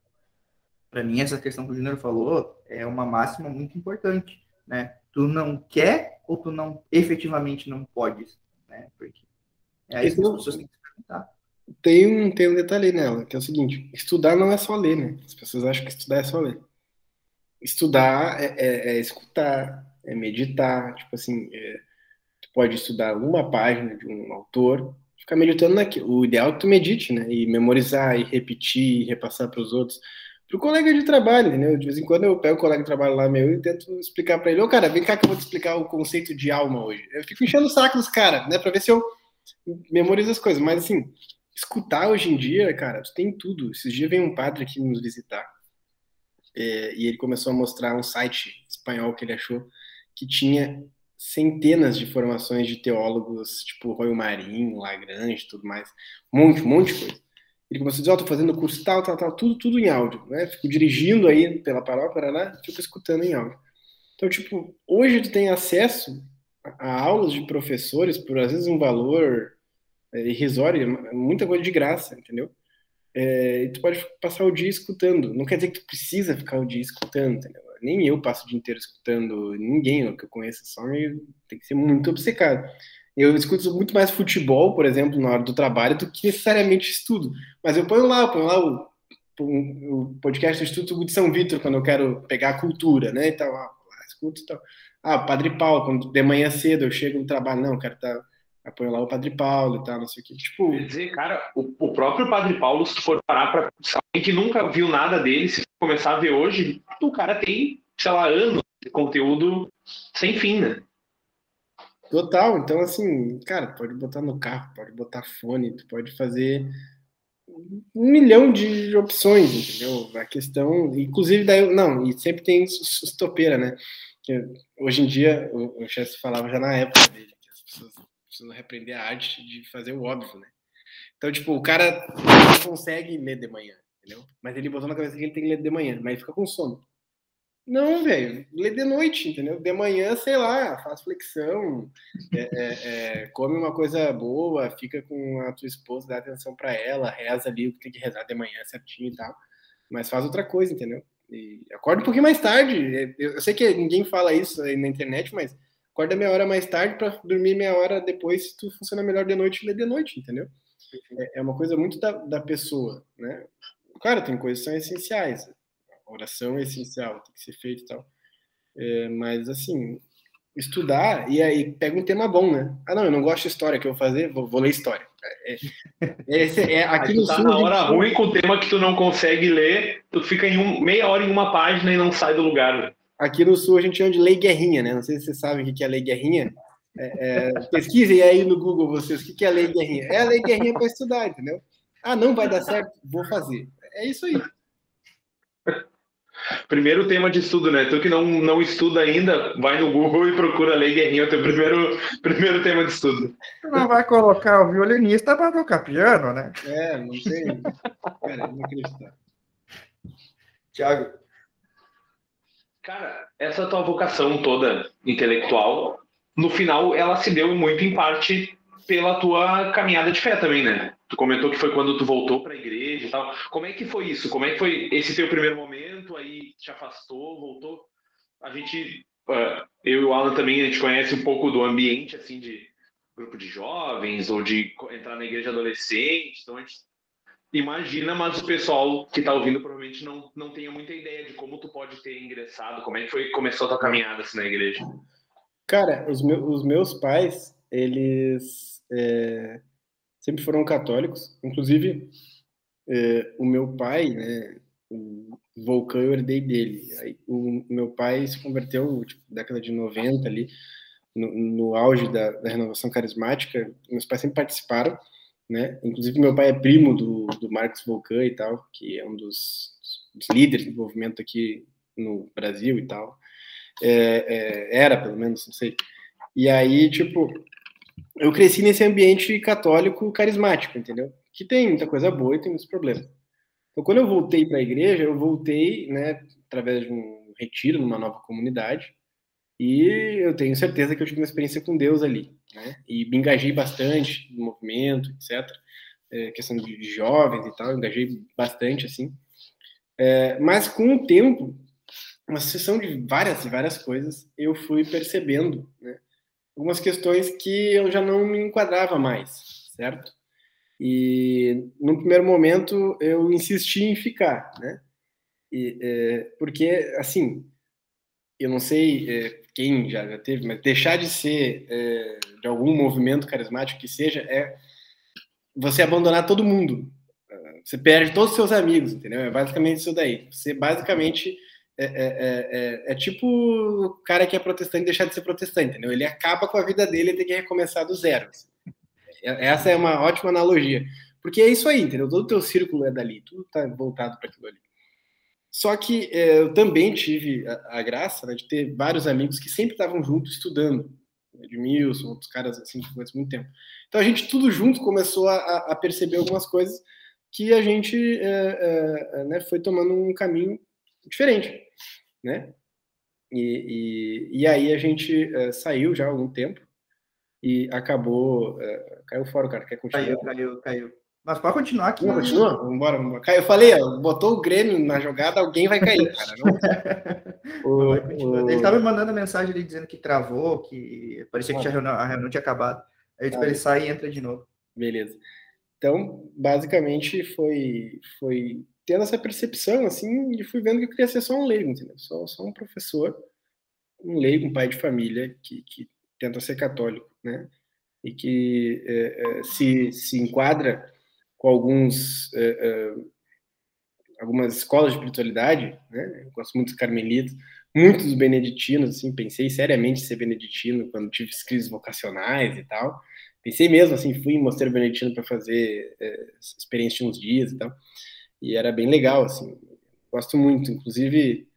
para mim, essa questão que o Júnior falou é uma máxima muito importante, né? Tu não quer ou tu não efetivamente não podes, né? Porque é aí que as pessoas têm que se perguntar. Tem um, tem um detalhe nela, que é o seguinte: estudar não é só ler, né? As pessoas acham que estudar é só ler. Estudar é, é, é escutar, é meditar, tipo assim, é, pode estudar uma página de um autor, ficar meditando naquilo. O ideal é que tu medite, né? E memorizar, e repetir, e repassar para os outros. Para o colega de trabalho, entendeu? De vez em quando eu pego o colega de trabalho lá meu e tento explicar para ele: Ô, oh, cara, vem cá que eu vou te explicar o conceito de alma hoje. Eu fico enchendo o saco dos caras, né? Para ver se eu memorizo as coisas. Mas, assim, escutar hoje em dia, cara, tu tem tudo. Esses dias veio um padre aqui nos visitar. É, e ele começou a mostrar um site espanhol que ele achou que tinha centenas de formações de teólogos, tipo Roy Marinho, Lagrange, tudo mais, um monte, um monte de coisa. Ele começou a dizer, ó, oh, tô fazendo curso tal, tal, tal, tudo, tudo em áudio, né? Fico dirigindo aí pela paróquia, né? Fico escutando em áudio. Então, tipo, hoje tu tem acesso a aulas de professores por, às vezes, um valor é, irrisório, muita coisa de graça, entendeu? É, e tu pode passar o dia escutando. Não quer dizer que tu precisa ficar o dia escutando, entendeu? nem eu passo o dia inteiro escutando ninguém que eu conheço, só me, tem que ser muito obcecado. Eu escuto muito mais futebol, por exemplo, na hora do trabalho, do que necessariamente estudo. Mas eu ponho lá, eu ponho lá o, o podcast do Instituto de São Vitor, quando eu quero pegar a cultura, né? Então, ah, escuto então. Ah, Padre Paulo, quando de manhã cedo eu chego no trabalho, não, eu quero estar. Tá, põe lá o Padre Paulo e tal, não sei o que. Tipo. Quer dizer, cara, o, o próprio Padre Paulo, se for parar para alguém que nunca viu nada dele, se começar a ver hoje, o cara tem, sei lá, anos de conteúdo sem fim, né? Total, então assim, cara, pode botar no carro, pode botar fone, tu pode fazer um milhão de opções, entendeu? A questão, inclusive daí, não, e sempre tem estopeira, né? Que hoje em dia, o, o chefe falava já na época dele, que as pessoas precisam repreender a arte de fazer o óbvio, né? Então, tipo, o cara não consegue ler de manhã entendeu? Mas ele botou na cabeça que ele tem que ler de manhã, mas ele fica com sono. Não, velho, lê de noite, entendeu? De manhã, sei lá, faz flexão, é, é, é, come uma coisa boa, fica com a tua esposa, dá atenção para ela, reza ali o que tem que rezar de manhã certinho e tal, mas faz outra coisa, entendeu? E acorda um pouquinho mais tarde. Eu sei que ninguém fala isso aí na internet, mas acorda meia hora mais tarde para dormir meia hora depois, se tu funciona melhor de noite, lê de noite, entendeu? É, é uma coisa muito da, da pessoa, né? Claro, tem coisas que são essenciais. A oração é essencial, tem que ser feita e tal. É, mas, assim, estudar e aí pega um tema bom, né? Ah, não, eu não gosto de história, que eu vou fazer? Vou, vou ler história. É, é, (laughs) é, é aqui no tá sul, na hora ruim com o tema que tu não consegue ler, tu fica em um, meia hora em uma página e não sai do lugar. Né? Aqui no sul a gente chama de lei guerrinha, né? Não sei se vocês sabem o que é lei guerrinha. É, é, pesquisem aí no Google vocês o que é a lei guerrinha. É a lei guerrinha para estudar, entendeu? Ah, não vai dar certo? Vou fazer. É isso aí. Primeiro tema de estudo, né? Tu que não, não estuda ainda, vai no Google e procura Lei Guerrinha, o teu primeiro, (laughs) primeiro tema de estudo. Não vai colocar o violinista para tocar piano, né? É, não tem. Cara, não acredito. Tiago. Cara, essa tua vocação toda intelectual, no final, ela se deu muito em parte pela tua caminhada de fé também, né? Tu comentou que foi quando tu voltou para a igreja e tal. Como é que foi isso? Como é que foi esse teu primeiro momento? Aí te afastou, voltou? A gente, uh, eu e o Alan também, a gente conhece um pouco do ambiente, assim, de grupo de jovens ou de entrar na igreja adolescente. Então a gente imagina, mas o pessoal que está ouvindo provavelmente não, não tenha muita ideia de como tu pode ter ingressado, como é que foi começou a tua caminhada assim, na igreja. Cara, os, meus, os meus pais, eles é, sempre foram católicos. Inclusive, é, o meu pai, né, o Vulcão, eu herdei dele. Aí, o, meu pai se converteu, tipo, década de 90 ali, no, no auge da, da, renovação carismática. Meus pais sempre participaram, né? Inclusive, meu pai é primo do, do Marcos Vulcan e tal, que é um dos, dos líderes do movimento aqui no Brasil e tal. É, é, era, pelo menos, não sei. E aí, tipo, eu cresci nesse ambiente católico carismático, entendeu? Que tem muita coisa boa e tem muitos problemas. Então, quando eu voltei para a igreja, eu voltei, né, através de um retiro numa nova comunidade, e eu tenho certeza que eu tive uma experiência com Deus ali, né? E me engajei bastante no movimento, etc. É, questão de jovens e tal, engajei bastante, assim. É, mas com o tempo, uma sucessão de várias e várias coisas, eu fui percebendo, né? algumas questões que eu já não me enquadrava mais, certo? E no primeiro momento eu insisti em ficar, né? E, é, porque, assim, eu não sei é, quem já, já, teve, mas deixar de ser é, de algum movimento carismático que seja é você abandonar todo mundo. Você perde todos os seus amigos, entendeu? É basicamente isso daí. Você basicamente é, é, é, é, tipo o cara que é protestante deixar de ser protestante, entendeu? Ele acaba com a vida dele e tem que recomeçar do zero. Essa é uma ótima analogia. Porque é isso aí, entendeu? Todo o teu círculo é dali, tudo está voltado para aquilo ali. Só que é, eu também tive a, a graça né, de ter vários amigos que sempre estavam juntos estudando. Edmilson, outros caras assim que conheço muito tempo. Então a gente tudo junto começou a, a perceber algumas coisas que a gente é, é, né, foi tomando um caminho diferente, né? E, e, e aí a gente uh, saiu já há algum tempo e acabou. Uh, caiu fora, cara. Quer continuar? Caiu, caiu, caiu. Mas pode continuar aqui. Não, continua? Vambora, vambora. Eu falei, ó, botou o Grêmio na jogada, alguém vai cair, (laughs) cara. Não... o, o... Ele estava me mandando mensagem ali dizendo que travou, que parecia que a reunião, a reunião tinha acabado. Aí ah, ele sai e entra de novo. Beleza. Então, basicamente, foi, foi tendo essa percepção, assim, e fui vendo que eu queria ser só um leigo, entendeu? Só, só um professor, um leigo, um pai de família que, que tenta ser católico, né? E que é, é, se, se enquadra com alguns é, é algumas escolas de espiritualidade, né? Eu gosto muito dos carmelitas, muitos dos beneditinos, assim, pensei seriamente em ser beneditino quando tive crises vocacionais e tal. Pensei mesmo, assim, fui em mosteiro beneditino para fazer é, experiência de uns dias e tal e era bem legal, assim. Gosto muito, inclusive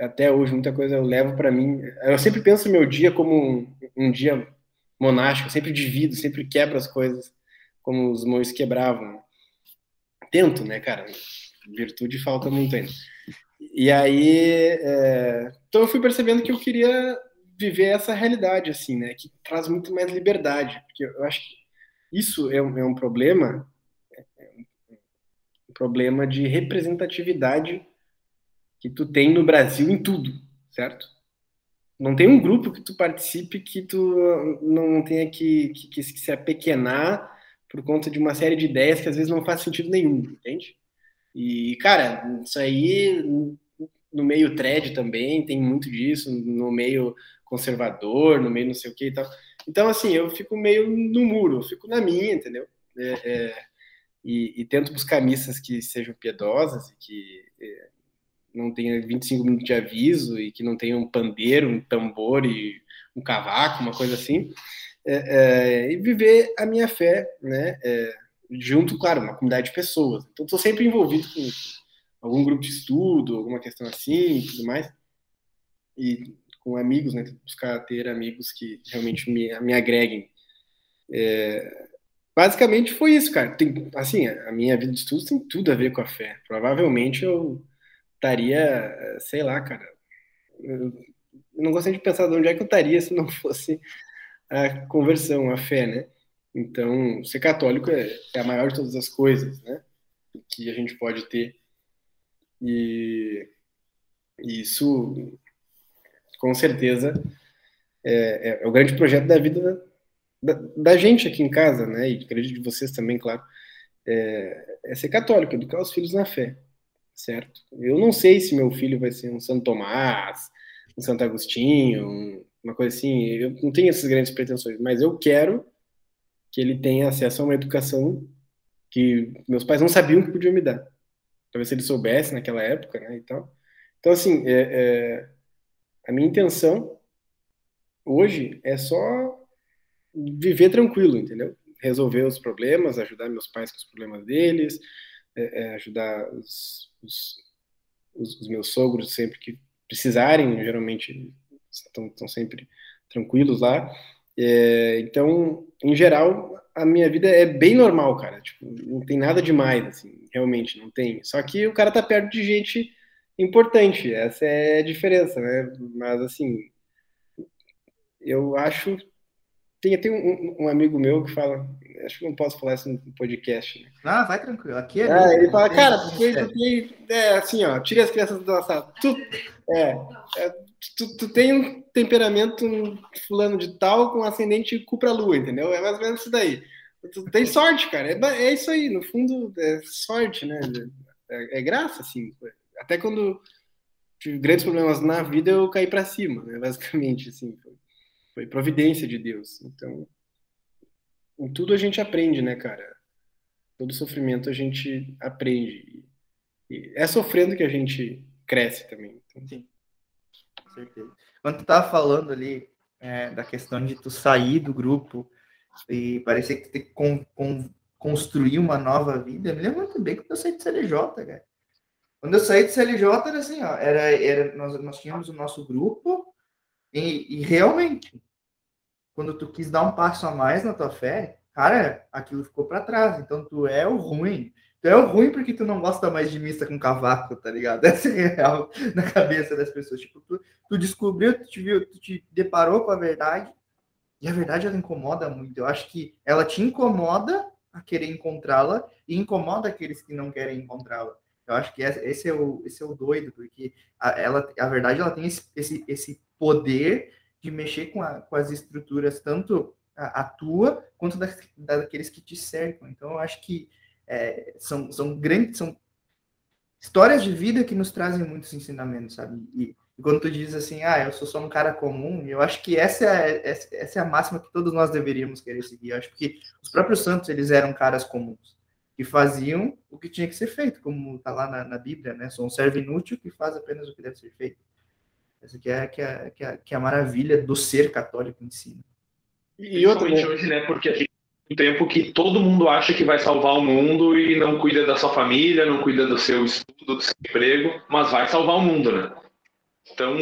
até hoje muita coisa eu levo para mim. Eu sempre penso meu dia como um, um, dia monástico, sempre divido, sempre quebro as coisas como os mãos quebravam. Tento, né, cara? Virtude falta muito ainda. E aí, é... então eu fui percebendo que eu queria viver essa realidade, assim, né, que traz muito mais liberdade, porque eu acho que isso é um, é um problema problema de representatividade que tu tem no Brasil em tudo, certo? Não tem um grupo que tu participe que tu não tenha que, que, que se apequenar por conta de uma série de ideias que às vezes não faz sentido nenhum, entende? E, cara, isso aí no meio thread também tem muito disso, no meio conservador, no meio não sei o que e tal. Então, assim, eu fico meio no muro, eu fico na minha, entendeu? É, é, e, e, tento buscar missas que sejam piedosas e que é, não tenha 25 minutos de aviso e que não tenha um pandeiro, um tambor e um cavaco, uma coisa assim. É, é, e viver a minha fé, né? É, junto, claro, uma comunidade de pessoas. Então, estou sempre envolvido com algum grupo de estudo, alguma questão assim, tudo mais. E com amigos, né? Buscar ter amigos que realmente me, me agreguem. É, basicamente foi isso, cara. Tem, assim, a minha vida de estudos tem tudo a ver com a fé. Provavelmente eu estaria, sei lá, cara. Eu não gostaria de pensar de onde é que eu estaria se não fosse a conversão, a fé, né? Então, ser católico é, é a maior de todas as coisas, né? Que a gente pode ter. E, e isso, com certeza, é, é, é, o grande projeto da vida da, da, da, gente aqui em casa, né? E acredito de vocês também, claro. É, é ser católico, educar os filhos na fé, certo? Eu não sei se meu filho vai ser um Santo Tomás, um Santo Agostinho, um, uma coisa assim. Eu não tenho essas grandes pretensões, mas eu quero que ele tenha acesso a uma educação que meus pais não sabiam que podiam me dar. Talvez ele soubesse naquela época, né, e tal. Então, assim, é, é, a minha intenção hoje é só viver tranquilo, entendeu? Resolver os problemas, ajudar meus pais com os problemas deles, é, é ajudar os, os, os, meus sogros sempre que precisarem, geralmente estão, sempre tranquilos lá. É, então, em geral, a minha vida é bem normal, cara. Tipo, não tem nada demais, assim, realmente, não tem. Só que o cara tá perto de gente importante, essa é a diferença, né? Mas, assim, eu acho. Tem, tem um, um amigo meu que fala, acho que não posso falar isso no podcast. Né? Ah, vai tranquilo. Aqui é. é ele fala, cara, porque tu tem. É assim, ó, tira as crianças do. Tu, é, é, tu, tu tem um temperamento fulano de tal com ascendente cupra-lua, entendeu? É mais ou menos isso daí. Tu tem sorte, cara. É, é isso aí, no fundo, é sorte, né? É, é graça, assim. Até quando tive grandes problemas na vida, eu caí para cima, né? Basicamente, assim. Foi, foi providência de Deus. Então, em tudo a gente aprende, né, cara? Todo sofrimento a gente aprende. E é sofrendo que a gente cresce também. Então, Sim certeza. Quando tu tava falando ali é, da questão de tu sair do grupo e parecer que tu tem que con, con, construir uma nova vida, eu me lembro muito bem quando eu saí de CLJ, cara. Quando eu saí de CLJ era assim, ó, era, era, nós, nós tínhamos o nosso grupo e, e realmente, quando tu quis dar um passo a mais na tua fé, cara, aquilo ficou para trás. Então tu é o ruim. Tu é ruim porque tu não gosta mais de missa com cavaco, tá ligado? (laughs) Essa é real na cabeça das pessoas. Tipo, tu, tu descobriu, tu te viu, tu te deparou com a verdade, e a verdade ela incomoda muito. Eu acho que ela te incomoda a querer encontrá-la e incomoda aqueles que não querem encontrá-la. Eu acho que esse é o, esse é o doido, porque a, ela, a verdade ela tem esse, esse, esse poder de mexer com, a, com as estruturas, tanto a, a tua quanto das, daqueles que te cercam. Então, eu acho que é, são, são grandes, são histórias de vida que nos trazem muitos ensinamentos, sabe? E, e, quando tu diz assim, ah, eu sou só um cara comum, eu acho que essa é, essa, essa é a máxima que todos nós deveríamos querer seguir. Eu acho que os próprios santos, eles eram caras comuns, que faziam o que tinha que ser feito, como está lá na, na, Bíblia, né? Sou um servo inútil que faz apenas o que deve ser feito. Essa que é, que é, que é, que é a maravilha do ser católico em si. Né? E outra, hoje, né? Porque a gente tempo que todo mundo acha que vai salvar o mundo e não cuida da sua família, não cuida do seu estudo, do seu emprego, mas vai salvar o mundo, né? Então,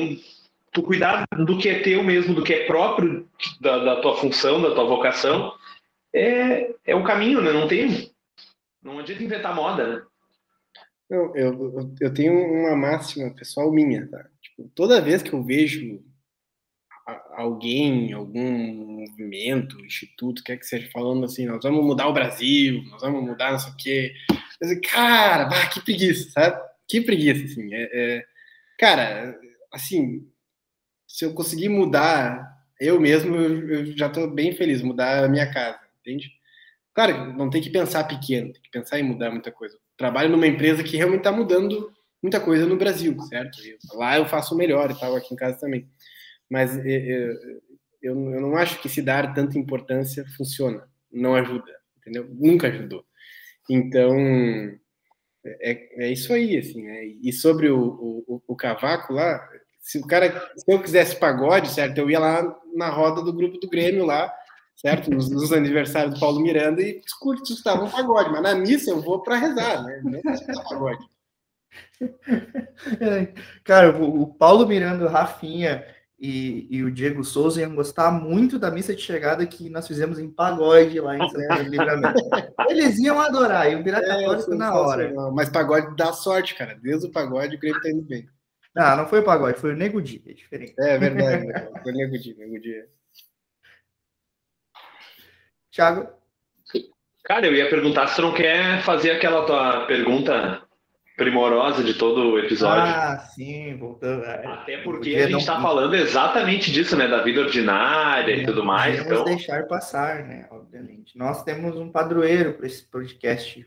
tu cuidar do que é teu mesmo, do que é próprio da, da tua função, da tua vocação, é, é o caminho, né? Não tem. Não adianta inventar moda, né? Não, eu, eu tenho uma máxima pessoal minha, tá? Tipo, toda vez que eu vejo alguém, algum movimento, instituto, quer que seja, falando assim, nós vamos mudar o Brasil, nós vamos mudar não sei o quê. Eu cara, bah, que preguiça, sabe? Que preguiça, assim. É, é, cara, assim, se eu conseguir mudar eu mesmo, eu, eu já estou bem feliz, mudar a minha casa, entende? Claro, não tem que pensar pequeno, tem que pensar em mudar muita coisa. Trabalho numa empresa que realmente está mudando muita coisa no Brasil, certo? lá eu faço melhor e tal, aqui em casa também. Mas eu, eu, eu não acho que se dar tanta importância funciona, não ajuda, entendeu? Nunca ajudou. Então, é, é isso aí, assim, né? E sobre o, o, o cavaco lá, se o cara, se eu quisesse pagode, certo? Eu ia lá na roda do grupo do Grêmio lá, certo? Nos, nos aniversários do Paulo Miranda e escutava um pagode, mas na missa eu vou para rezar, né? Não pagode. (laughs) Cara, o Paulo Miranda, o Rafinha e, e, o Diego Souza iam gostar muito da missa de chegada que nós fizemos em pagode lá em Santana do Livramento. (laughs) Eles iam adorar, e o virar é, católico na hora. Mas pagode dá sorte, cara. Desde o pagode o Grêmio tá indo bem. Não, não foi o pagode, foi o Nego Di, é diferente. É verdade, foi o Nego Di, Nego Di. Thiago? Cara, eu ia perguntar se tu não quer fazer aquela tua pergunta primorosa de todo o episódio. Ah, sim, voltando. É, Até porque a gente está falando exatamente disso, né? Da vida ordinária e tudo mais. Então... deixar passar, né? Obviamente. Nós temos um padroeiro para esse podcast.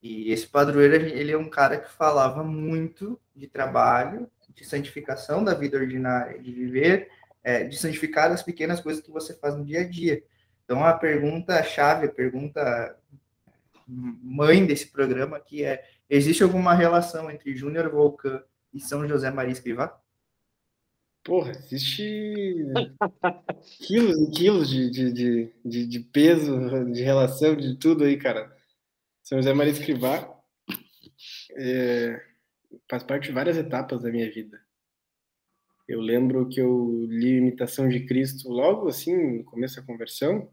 E esse padroeiro, ele é um cara que falava muito de trabalho, de santificação da vida ordinária, de viver, é, de santificar as pequenas coisas que você faz no dia a dia. Então, a pergunta chave, a pergunta mãe desse programa aqui é Existe alguma relação entre Júnior Volcan e São José Maria Escrivá? Porra, existe quilos e quilos de, de, de, de, peso, de relação, de tudo aí, cara. São José Maria Escrivá é, faz parte de várias etapas da minha vida. Eu lembro que eu li Imitação de Cristo logo assim, no começo da conversão,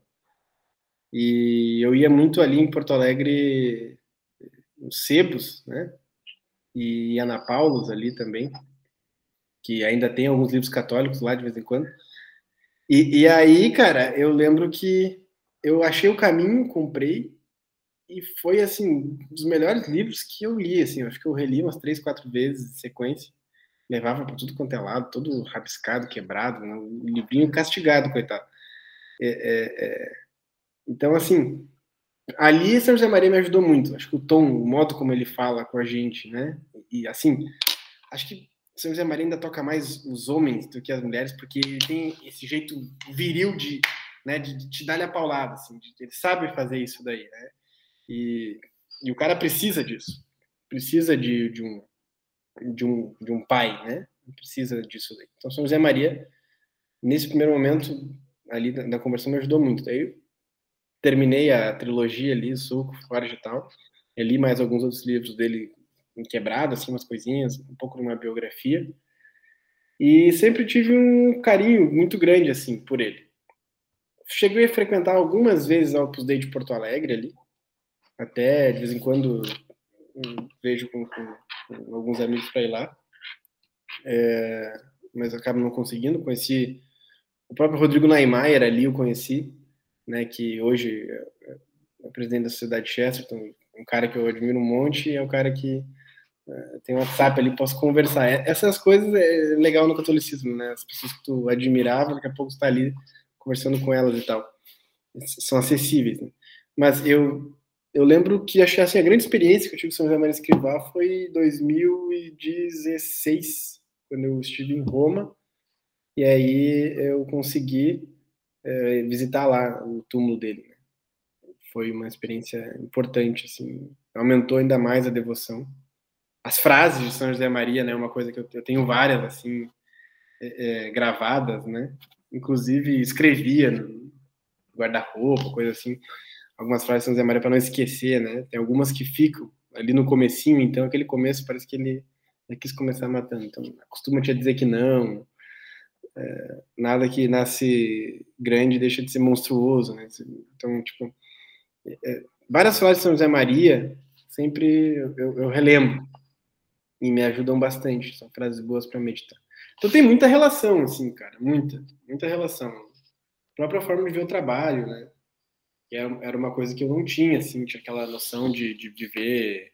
e eu ia muito ali em Porto Alegre os sebos, né? E Ana Paulus ali também, que ainda tem alguns livros católicos lá de vez em quando. E, e aí, cara, eu lembro que eu achei o caminho, comprei, e foi, assim, um dos melhores livros que eu li, assim, eu acho que eu reli umas três, quatro vezes em sequência, levava para tudo quanto é lado, todo rabiscado, quebrado, né? um livrinho castigado, coitado. É, é, é... Então, assim, ali São José Maria me ajudou muito. Acho que o tom, o modo como ele fala com a gente, né? E assim, acho que São José Maria ainda toca mais os homens do que as mulheres, porque ele tem esse jeito viril de, né, de te dar a paulada, assim, de, ele sabe fazer isso daí, né? E, e o cara precisa disso, precisa de, de, um, de, um, de um pai, né? Precisa disso daí. Então, São José Maria, nesse primeiro momento ali da, da conversão, me ajudou muito. Daí terminei a trilogia ali, Suco, Forge e tal. Eu li mais alguns outros livros dele em quebrado, assim, umas coisinhas, um pouco de uma biografia. E sempre tive um carinho muito grande, assim, por ele. Cheguei a frequentar algumas vezes a Opus Dei de Porto Alegre ali. Até, de vez em quando, vejo com, com, com alguns amigos para ir lá. É, mas acabo não conseguindo. Conheci o próprio Rodrigo Naimayer ali, eu conheci né, que hoje é, é presidente da sociedade de Chesterton, um cara que eu admiro um monte, e é um cara que é, tem um WhatsApp ali, posso conversar. É, essas coisas é legal no catolicismo, né? As pessoas que tu admirava, daqui a pouco está ali conversando com elas e tal. São acessíveis, né? Mas eu eu lembro que achei assim, a grande experiência que eu tive com São José Maria Escrivá foi em 2016, quando eu estive em Roma, e aí eu consegui é, visitar lá o túmulo dele. Né? Foi uma experiência importante, assim, aumentou ainda mais a devoção. As frases de São José Maria, né, uma coisa que eu, eu tenho várias assim é, é, gravadas, né? Inclusive escrevia no guarda-roupa, coisa assim, algumas frases de São José Maria para não esquecer, né? Tem algumas que ficam ali no comecinho, então aquele começo parece que ele, ele quis começar matando. Então, acostuma-te a dizer que não, é, nada que nasce grande deixa de ser monstruoso, né? Então, tipo, é, várias frases de São José Maria sempre eu, eu, relembro e me ajudam bastante. São frases boas para meditar. Então tem muita relação, assim, cara, muita, muita relação. A própria forma de ver o trabalho, né? Era, era uma coisa que eu não tinha, assim, tinha aquela noção de, de, de ver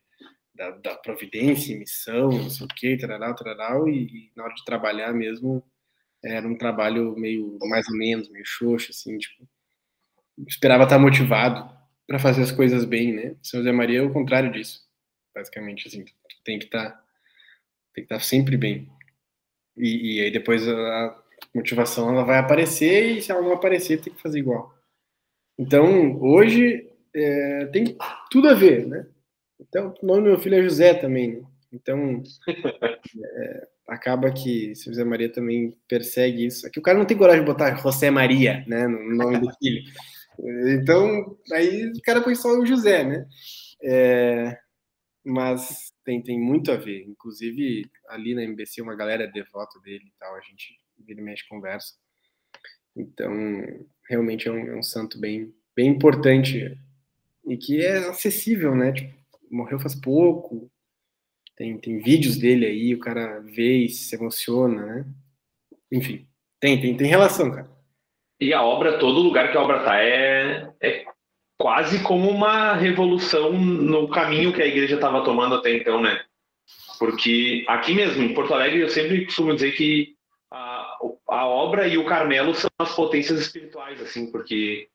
da, da providência, missão, não sei o quê, tarará, tarará, e, e na hora de trabalhar mesmo era um trabalho meio mais ou menos, meio xoxo, assim, tipo, esperava estar motivado para fazer as coisas bem, né? São José Maria é o contrário disso, basicamente, assim, tem que estar, tem que estar sempre bem. E, e aí depois a motivação ela vai aparecer e se ela não aparecer tem que fazer igual. Então hoje é, tem tudo a ver, né? Então o nome do meu filho é José também. Né? Então (laughs) é, acaba que o José Maria também persegue isso. Aqui o cara não tem coragem de botar José Maria, né, no nome do filho. (laughs) Então aí o cara põe só o José, né? É, mas tem, tem muito a ver. Inclusive, ali na MBC, uma galera é devota dele e tal, a gente vira e mexe conversa. Então, realmente é um, é um, santo bem, bem importante e que é acessível, né? Tipo, morreu faz pouco, tem, tem vídeos dele aí, o cara vê e se emociona, né? Enfim, tem, tem, tem relação, cara. E a obra, todo lugar que a obra tá é, é quase como uma revolução no caminho que a igreja estava tomando até então, né? Porque aqui mesmo, em Porto Alegre, eu sempre costumo dizer que a, a obra e o Carmelo são as potências espirituais, assim, porque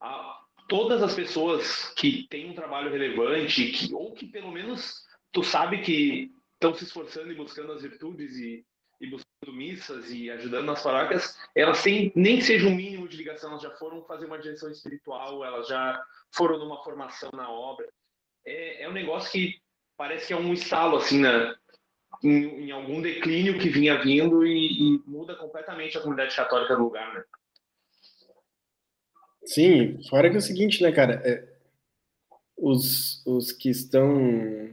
a, todas as pessoas que têm um trabalho relevante, que, ou que pelo menos tu sabe que estão se esforçando e buscando as virtudes e, e buscando missas e ajudando nas paróquias, elas têm, nem seja um mínimo de ligação, elas já foram fazer uma direção espiritual, elas já foram numa formação na obra. É, é um negócio que parece que é um estalo, assim, né? Em, em algum declínio que vinha vindo e, e, muda completamente a comunidade católica do lugar, né? Sim, fora que é o seguinte, né, cara? É, os, os que estão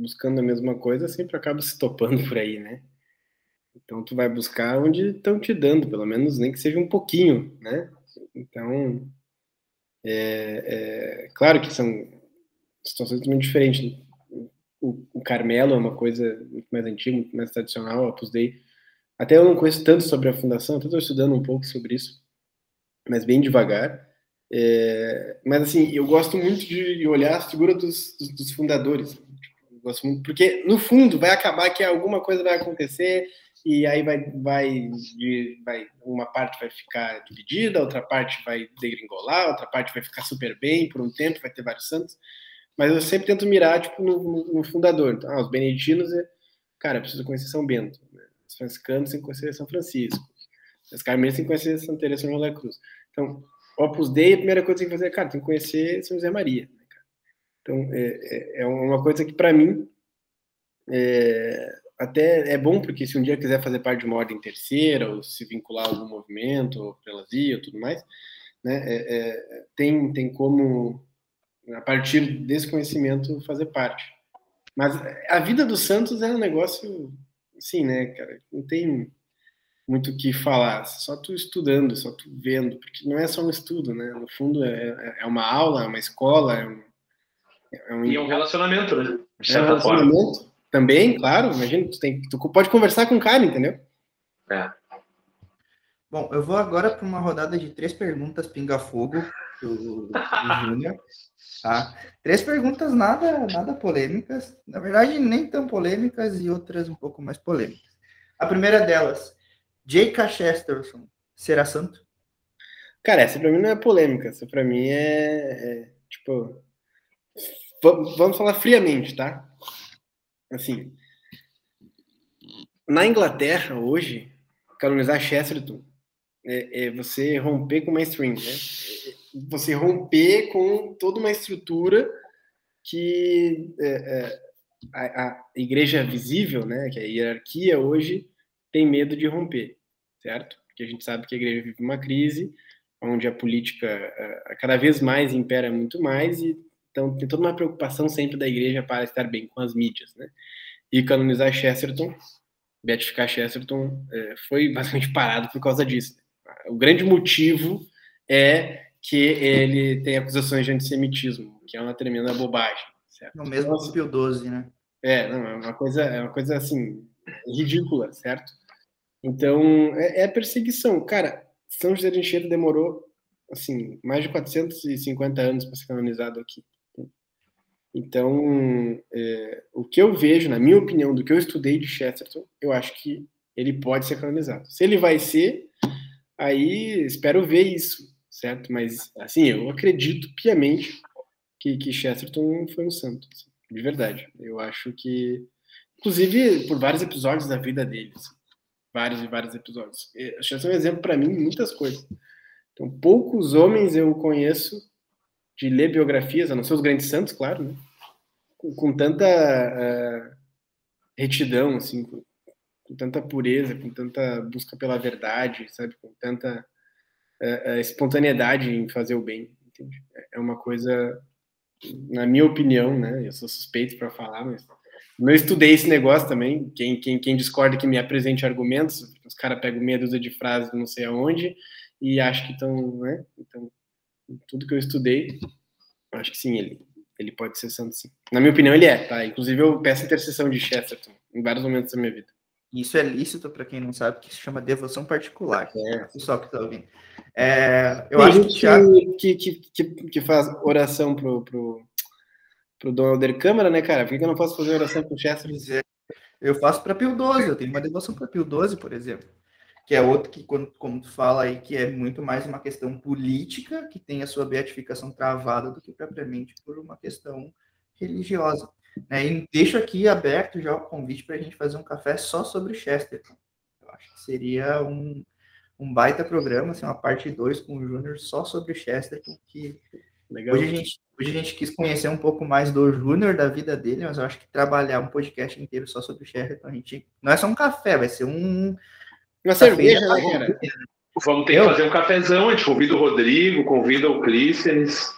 buscando a mesma coisa sempre acabam se topando por aí, né? Então tu vai buscar onde estão te dando, pelo menos nem que seja um pouquinho, né? Então, é, é claro que são situações muito diferentes. O, o, Carmelo é uma coisa muito mais antiga, muito mais tradicional, a Dei. Até eu não conheço tanto sobre a fundação, estou estudando um pouco sobre isso, mas bem devagar. É, mas assim, eu gosto muito de olhar a figura dos, dos, dos fundadores. Eu gosto muito, porque no fundo vai acabar que alguma coisa vai acontecer e aí vai, vai, vai, uma parte vai ficar dividida, outra parte vai degringolar, outra parte vai ficar super bem por um tempo, vai ter vários santos, mas eu sempre tento mirar tipo, no, no fundador. Então, ah, os beneditinos, é, cara, preciso conhecer São Bento, né? os franciscanos têm que conhecer São Francisco, os carmelitas têm que conhecer Santa Teresa de Cruz. Então, Opus Dei, a primeira coisa que tem que fazer, cara, tem que conhecer São José Maria. Então, é, é, é uma coisa que, para mim, é, até é bom porque se um dia quiser fazer parte de uma ordem terceira ou se vincular a algum movimento, ou prelazia ou tudo mais, né, é, é, tem, tem como, a partir desse conhecimento, fazer parte. Mas a vida dos santos é um negócio, assim, né, cara, não tem muito o que falar, só tu estudando, só tu vendo, porque não é só um estudo, né, no fundo é, é uma aula, é uma escola, é um... É um, e é um relacionamento, né? De é um relacionamento. Forma. Também, claro, imagina, tu, tem, tu pode conversar com o cara, entendeu? É. Bom, eu vou agora para uma rodada de três perguntas pinga-fogo do, do Júnior. Tá? Três perguntas nada, nada polêmicas, na verdade, nem tão polêmicas e outras um pouco mais polêmicas. A primeira delas, J.K. Chesterton será santo? Cara, essa para mim não é polêmica, essa para mim é, é tipo. Vamos falar friamente, tá? assim, na Inglaterra hoje, canonizar Chesterton é, é, você romper com o mainstream, né? Você romper com toda uma estrutura que é, é, a, a, igreja visível, né, que é a hierarquia hoje tem medo de romper, certo? Porque a gente sabe que a igreja vive uma crise, onde a política cada vez mais impera muito mais e então tem toda uma preocupação sempre da igreja para estar bem com as mídias, né? E canonizar Chesterton, beatificar Chesterton, é, foi (laughs) basicamente parado por causa disso. O grande motivo é que ele tem acusações de antissemitismo, que é uma tremenda bobagem. Certo? No mesmo então, Pio XII, né? É, não, é uma coisa, é uma coisa assim ridícula, certo? Então é, é perseguição, cara. São José de Anchieta demorou assim mais de 450 anos para ser canonizado aqui. Então, é, o que eu vejo, na minha opinião, do que eu estudei de Chesterton, eu acho que ele pode ser canonizado. Se ele vai ser, aí espero ver isso, certo? Mas, assim, eu acredito piamente que, que Chesterton foi um santo, assim, de verdade. Eu acho que, inclusive, por vários episódios da vida dele. Assim. vários e vários episódios. Acho que é um exemplo para mim muitas coisas. Então, poucos homens eu conheço de ler biografias, a não ser os grandes santos, claro, né? com, com, tanta uh, retidão, assim, com, com, tanta pureza, com tanta busca pela verdade, sabe, com tanta uh, espontaneidade em fazer o bem. Entende? É uma coisa, na minha opinião, né? Eu sou suspeito para falar, mas eu estudei esse negócio também. Quem, quem, quem discorda que me apresente argumentos, os caras pegam meia dúzia de frases não sei aonde e acho que estão, né? Então, tudo que eu estudei, acho que sim, ele, ele pode ser santo sim. Na minha opinião, ele é, tá? Inclusive, eu peço intercessão de Chesterton em vários momentos da minha vida. Isso é lícito para quem não sabe, que se chama devoção particular. É. Pessoal que está ouvindo. É, eu Tem acho que, Thiago... que, que, que, faz oração pro, pro, pro Donald Câmara, né, cara? Por que eu não posso fazer oração pro Chesterton? Eu faço para Pio XII, eu tenho uma devoção para Pio XII, por exemplo que é outro que, quando, como tu fala aí, que é muito mais uma questão política, que tem a sua beatificação travada do que propriamente por uma questão religiosa. Né? E deixo aqui aberto já o convite para a gente fazer um café só sobre Chesterton. Eu acho que seria um, um baita programa, assim, uma parte 2 com o Júnior só sobre Chesterton, que Legal. Hoje, a gente, hoje a gente quis conhecer um pouco mais do Júnior, da vida dele, mas eu acho que trabalhar um podcast inteiro só sobre Chesterton, a gente... Não é só um café, vai ser um uma cerveja, né, cara? Vamos ter que fazer um cafezão, a gente convida o Rodrigo, convida o Clístenes.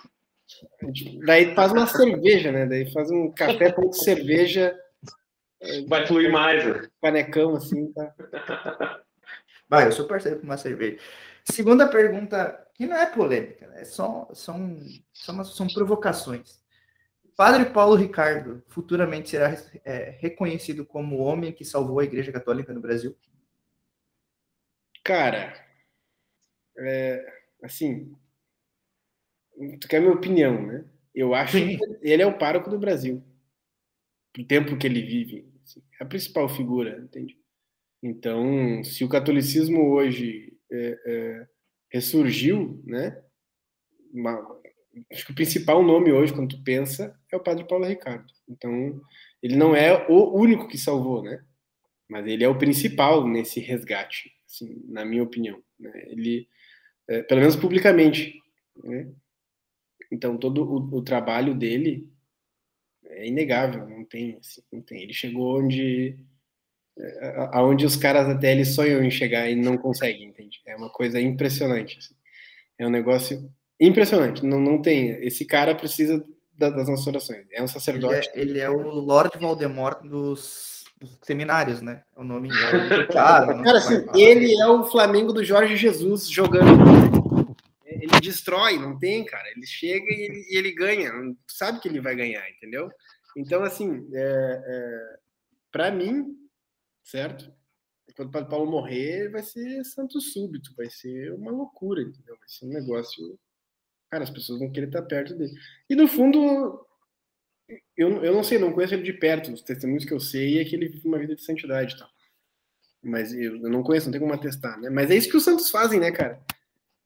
Daí faz uma cerveja, né? Daí faz um café com cerveja. (laughs) Vai fluir mais. Né? Panecão, assim, tá? (laughs) Vai, eu sou parceiro com uma cerveja. Segunda pergunta, que não é polêmica, né? só, são, são, são provocações. Padre Paulo Ricardo futuramente será é, reconhecido como o homem que salvou a Igreja Católica no Brasil? Cara, é, assim, tu quer minha opinião, né? Eu acho Sim. que ele é o pároco do Brasil. O tempo que ele vive. Assim, é a principal figura, entende? Então, se o catolicismo hoje é, é, ressurgiu, né? Uma, acho que o principal nome hoje, quando tu pensa, é o Padre Paulo Ricardo. Então, ele não é o único que salvou, né? Mas ele é o principal nesse resgate assim, na minha opinião. Né? Ele, é, pelo menos publicamente. Né? Então, todo o, o, trabalho dele é inegável, não tem, assim, não tem. Ele chegou onde é, aonde os caras até ele sonham em chegar e não conseguem, entende? É uma coisa impressionante. Assim. É um negócio impressionante. Não, não tem. Esse cara precisa das nossas orações. É um sacerdote. Ele é, ele é o Lord Voldemort dos seminários, né? É o nome (laughs) é cara. cara, assim, ele é o Flamengo do Jorge Jesus jogando. Ele destrói, não tem, cara. Ele chega e ele, e ele ganha. Sabe que ele vai ganhar, entendeu? Então, assim, é, é, para mim, certo? Quando o Padre Paulo morrer, vai ser santo súbito, vai ser uma loucura, entendeu? Vai ser um negócio. Cara, as pessoas vão querer estar perto dele. E no fundo, eu, eu não sei, não conheço ele de perto. Os testemunhos que eu sei é que ele vive uma vida de santidade e tal. Mas eu, eu não conheço, não tem como atestar, né? Mas é isso que os santos fazem, né, cara?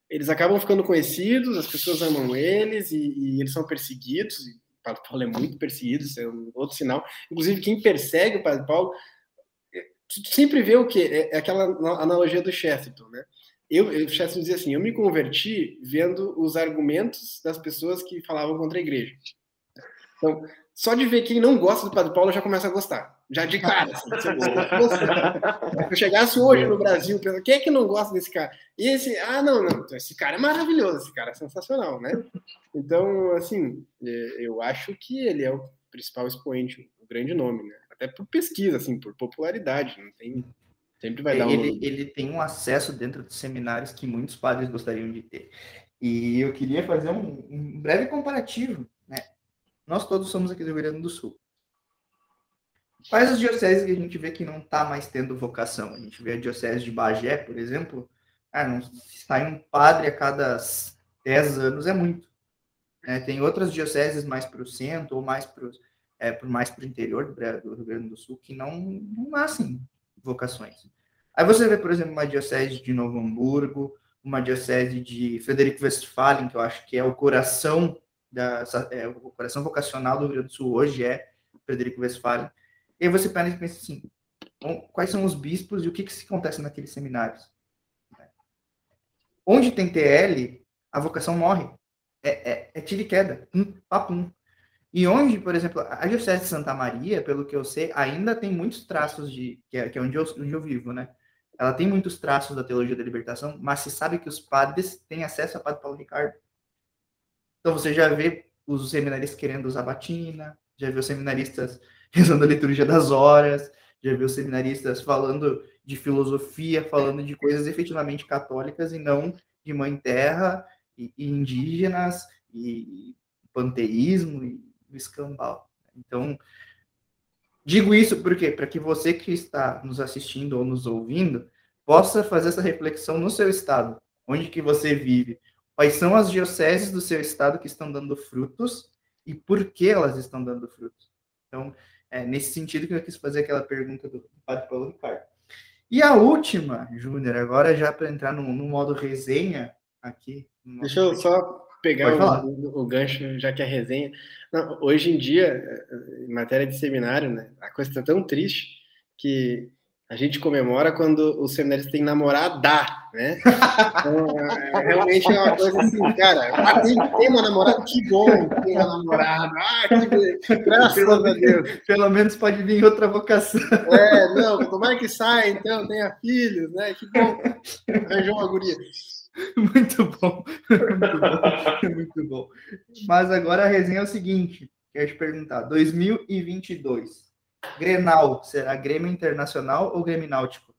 Eles acabam ficando conhecidos, as pessoas amam eles e, e eles são perseguidos. E o Padre Paulo é muito perseguido, isso é um outro sinal. Inclusive, quem persegue o Padre Paulo é, sempre vê o quê? É, é aquela analogia do Chesterton, né? Eu, o Chesterton dizia assim: eu me converti vendo os argumentos das pessoas que falavam contra a igreja. Então, só de ver quem não gosta do Padre Paulo, eu já começa a gostar. Já de cara. Assim, Se eu chegasse hoje no Brasil, pensa, quem é que não gosta desse cara? E esse, ah, não, não, então esse cara é maravilhoso, esse cara é sensacional, né? Então, assim, é, eu acho que ele é o principal expoente, o grande nome, né? Até por pesquisa, assim, por popularidade, não tem. Sempre vai dar um. Ele, ele tem um acesso dentro dos seminários que muitos padres gostariam de ter. E eu queria fazer um, um breve comparativo nós todos somos aqui do Rio Grande do Sul. Quais as dioceses que a gente vê que não está mais tendo vocação? A gente vê a diocese de Bagé, por exemplo. Ah, não, sai um padre a cada 10 anos é muito. É, tem outras dioceses mais para o centro ou mais para é, mais para o interior do Rio Grande do Sul que não, não nascem vocações. Aí você vê, por exemplo, uma diocese de Novo Hamburgo, uma diocese de Frederico Westphalen, que eu acho que é o coração da é, o coração vocacional do Rio Grande do Sul hoje é Frederico Westphalen. E aí você pensa assim, quais são os bispos e o que, que acontece naqueles seminários. Onde tem TL, a vocação morre. É, é, é tiro e queda, um papum. E onde, por exemplo, a Diocese de Santa Maria, pelo que eu sei, ainda tem muitos traços de. que é, que é onde, eu, onde eu vivo, né? Ela tem muitos traços da teologia da libertação, mas se sabe que os padres têm acesso a Padre Paulo Ricardo. Então você já vê os seminaristas querendo usar batina, já vê os seminaristas (laughs) rezando a liturgia das horas, já viu seminaristas falando de filosofia, falando de coisas efetivamente católicas e não de mãe terra e, e indígenas e panteísmo e escambau. Então, digo isso porque para que você que está nos assistindo ou nos ouvindo possa fazer essa reflexão no seu estado, onde que você vive, quais são as dioceses do seu estado que estão dando frutos e por que elas estão dando frutos. Então, é nesse sentido que eu quis fazer aquela pergunta do Padre Paulo Ricardo. E a última, Júnior, agora já para entrar no, no, modo resenha aqui. Deixa eu só pegar o, o, gancho, já que é resenha. Não, hoje em dia, em matéria de seminário, né, a coisa está tão triste que a gente comemora quando o seminarista tem namorada, né? Então, é, realmente é uma coisa assim, cara, ah, tem, tem uma namorada, que bom tem uma namorada, ah, que graças pelo, a Deus. Pelo menos pode vir outra vocação. É, não, tomara que saia, então, tenha filhos, né? Que bom, arranjou uma guria. Muito bom, muito bom, muito bom. Mas agora a resenha é o seguinte, quero te perguntar, 2022, Grenal, será Grêmio Internacional ou Grêmio Náutico?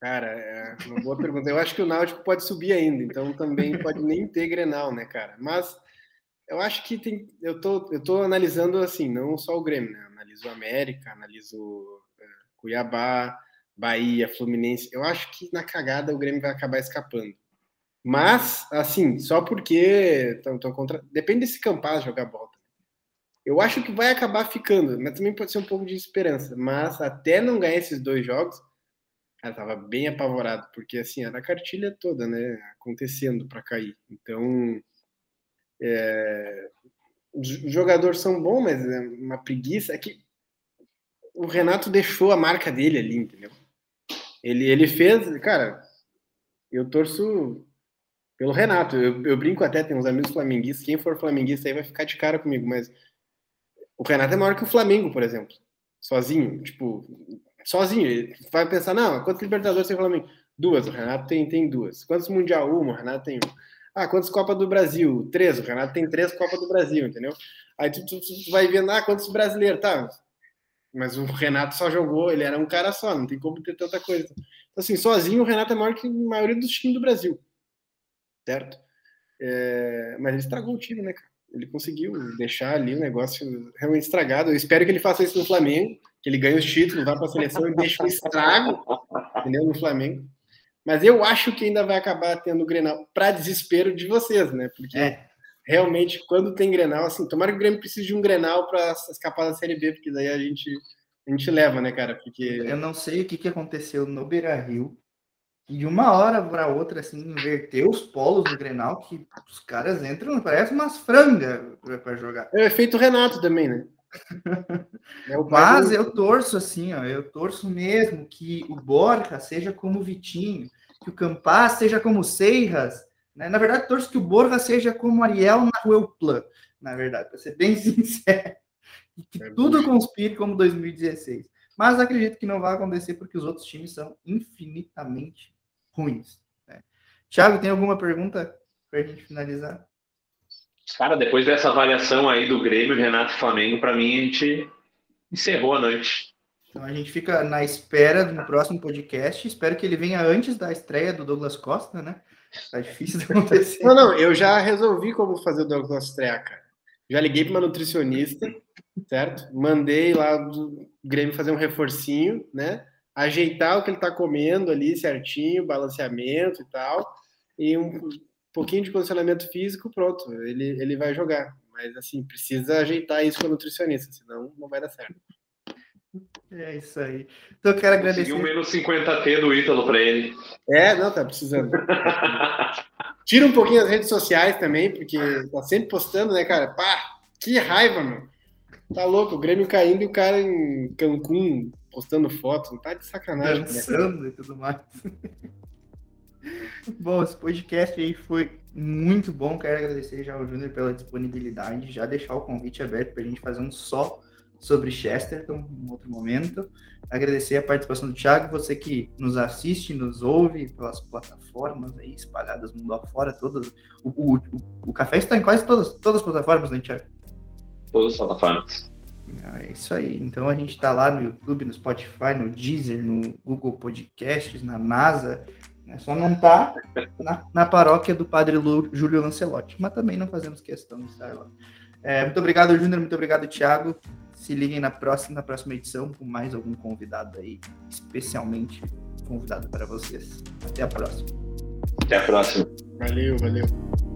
Cara, é uma boa pergunta. Eu acho que o Náutico pode subir ainda, então também pode nem ter Grenal, né, cara? Mas eu acho que tem. Eu tô, eu tô analisando assim, não só o Grêmio, né? Analiso o América, analiso é, Cuiabá, Bahia, Fluminense. Eu acho que na cagada o Grêmio vai acabar escapando. Mas, assim, só porque estão contra. Depende desse Campaz jogar bola. Eu acho que vai acabar ficando, mas também pode ser um pouco de esperança. Mas até não ganhar esses dois jogos, ela tava bem apavorado, porque assim, era a cartilha toda, né? Acontecendo para cair. Então, é, os jogadores são bons, mas é uma preguiça. É que o Renato deixou a marca dele ali, entendeu? Ele, ele fez, cara, eu torço pelo Renato. Eu, eu brinco até, tem uns amigos flamenguistas. Quem for flamenguista aí vai ficar de cara comigo, mas o Renato é maior que o Flamengo, por exemplo. Sozinho, tipo, sozinho. Ele vai pensar, não, quantos Libertadores tem o Flamengo? Duas, o Renato tem, tem duas. Quantos Mundial? Uma, o Renato tem um. Ah, quantas Copas do Brasil? Três, o Renato tem três Copas do Brasil, entendeu? Aí tu, tu, tu vai vendo, ah, quantos brasileiros? Tá, mas o Renato só jogou, ele era um cara só, não tem como ter tanta coisa. Então, assim, sozinho o Renato é maior que a maioria dos times do Brasil, certo? É, mas ele estragou o time, né, cara? Ele conseguiu deixar ali o negócio realmente estragado. Eu espero que ele faça isso no Flamengo, que ele ganhe os títulos, vá para a seleção e deixe um estrago entendeu? no Flamengo. Mas eu acho que ainda vai acabar tendo o Grenal, para desespero de vocês, né? Porque é. realmente, quando tem Grenal, assim, tomara que o Grêmio precise de um Grenal para escapar da Série B, porque daí a gente, a gente leva, né, cara? Porque... Eu não sei o que, que aconteceu no Beira Rio, e de uma hora para outra, assim, inverter os polos do Grenal, que os caras entram, parece umas frangas para jogar. É o efeito Renato também, né? (laughs) é Mas do... eu torço assim, ó, eu torço mesmo que o Borja seja como o Vitinho, que o Campas seja como o Seiras, né? Na verdade, torço que o Borja seja como Ariel na Ruelplan, na verdade, para ser bem (laughs) sincero. E que é tudo conspire como 2016. Mas acredito que não vai acontecer porque os outros times são infinitamente ruins. Né? Thiago, tem alguma pergunta para a gente finalizar? Cara, depois dessa avaliação aí do Grêmio, Renato e Flamengo, para mim a gente encerrou a noite. Então a gente fica na espera do próximo podcast. Espero que ele venha antes da estreia do Douglas Costa, né? Tá difícil de acontecer. Não, não, eu já resolvi como fazer o Douglas estreia, cara. Já liguei para uma nutricionista, certo? Mandei lá do Grêmio fazer um reforcinho, né? Ajeitar o que ele está comendo ali certinho, balanceamento e tal, e um pouquinho de condicionamento físico, pronto, ele, ele vai jogar. Mas, assim, precisa ajeitar isso com o nutricionista, senão não vai dar certo. É isso aí. Então, eu quero agradecer. um menos 50T do Ítalo para ele. É, não, tá precisando. (laughs) Tira um pouquinho as redes sociais também, porque tá sempre postando, né, cara? Pá, que raiva, mano. Tá louco, o Grêmio caindo e o cara em Cancún postando fotos, não tá de sacanagem. né? Dançando e tudo mais. (laughs) Bom, esse podcast aí foi muito bom. Quero agradecer já ao Júnior pela disponibilidade, já deixar o convite aberto para a gente fazer um só sobre Chesterton em outro momento. Agradecer a participação do Thiago, você que nos assiste, nos ouve pelas plataformas aí espalhadas mundo afora, todas. O, o, o, o café está em quase todas, todas as plataformas, né, Thiago? Todas as plataformas. É isso aí. Então a gente está lá no YouTube, no Spotify, no Deezer, no Google Podcasts, na NASA. Né? Só não tá na, na paróquia do Padre Lu, Júlio Lancelotti, mas também não fazemos questão de estar lá. É, muito obrigado, Júnior. Muito obrigado, Thiago. Se liguem na próxima, na próxima edição com mais algum convidado aí, especialmente convidado para vocês. Até a próxima. Até a próxima. Valeu, valeu.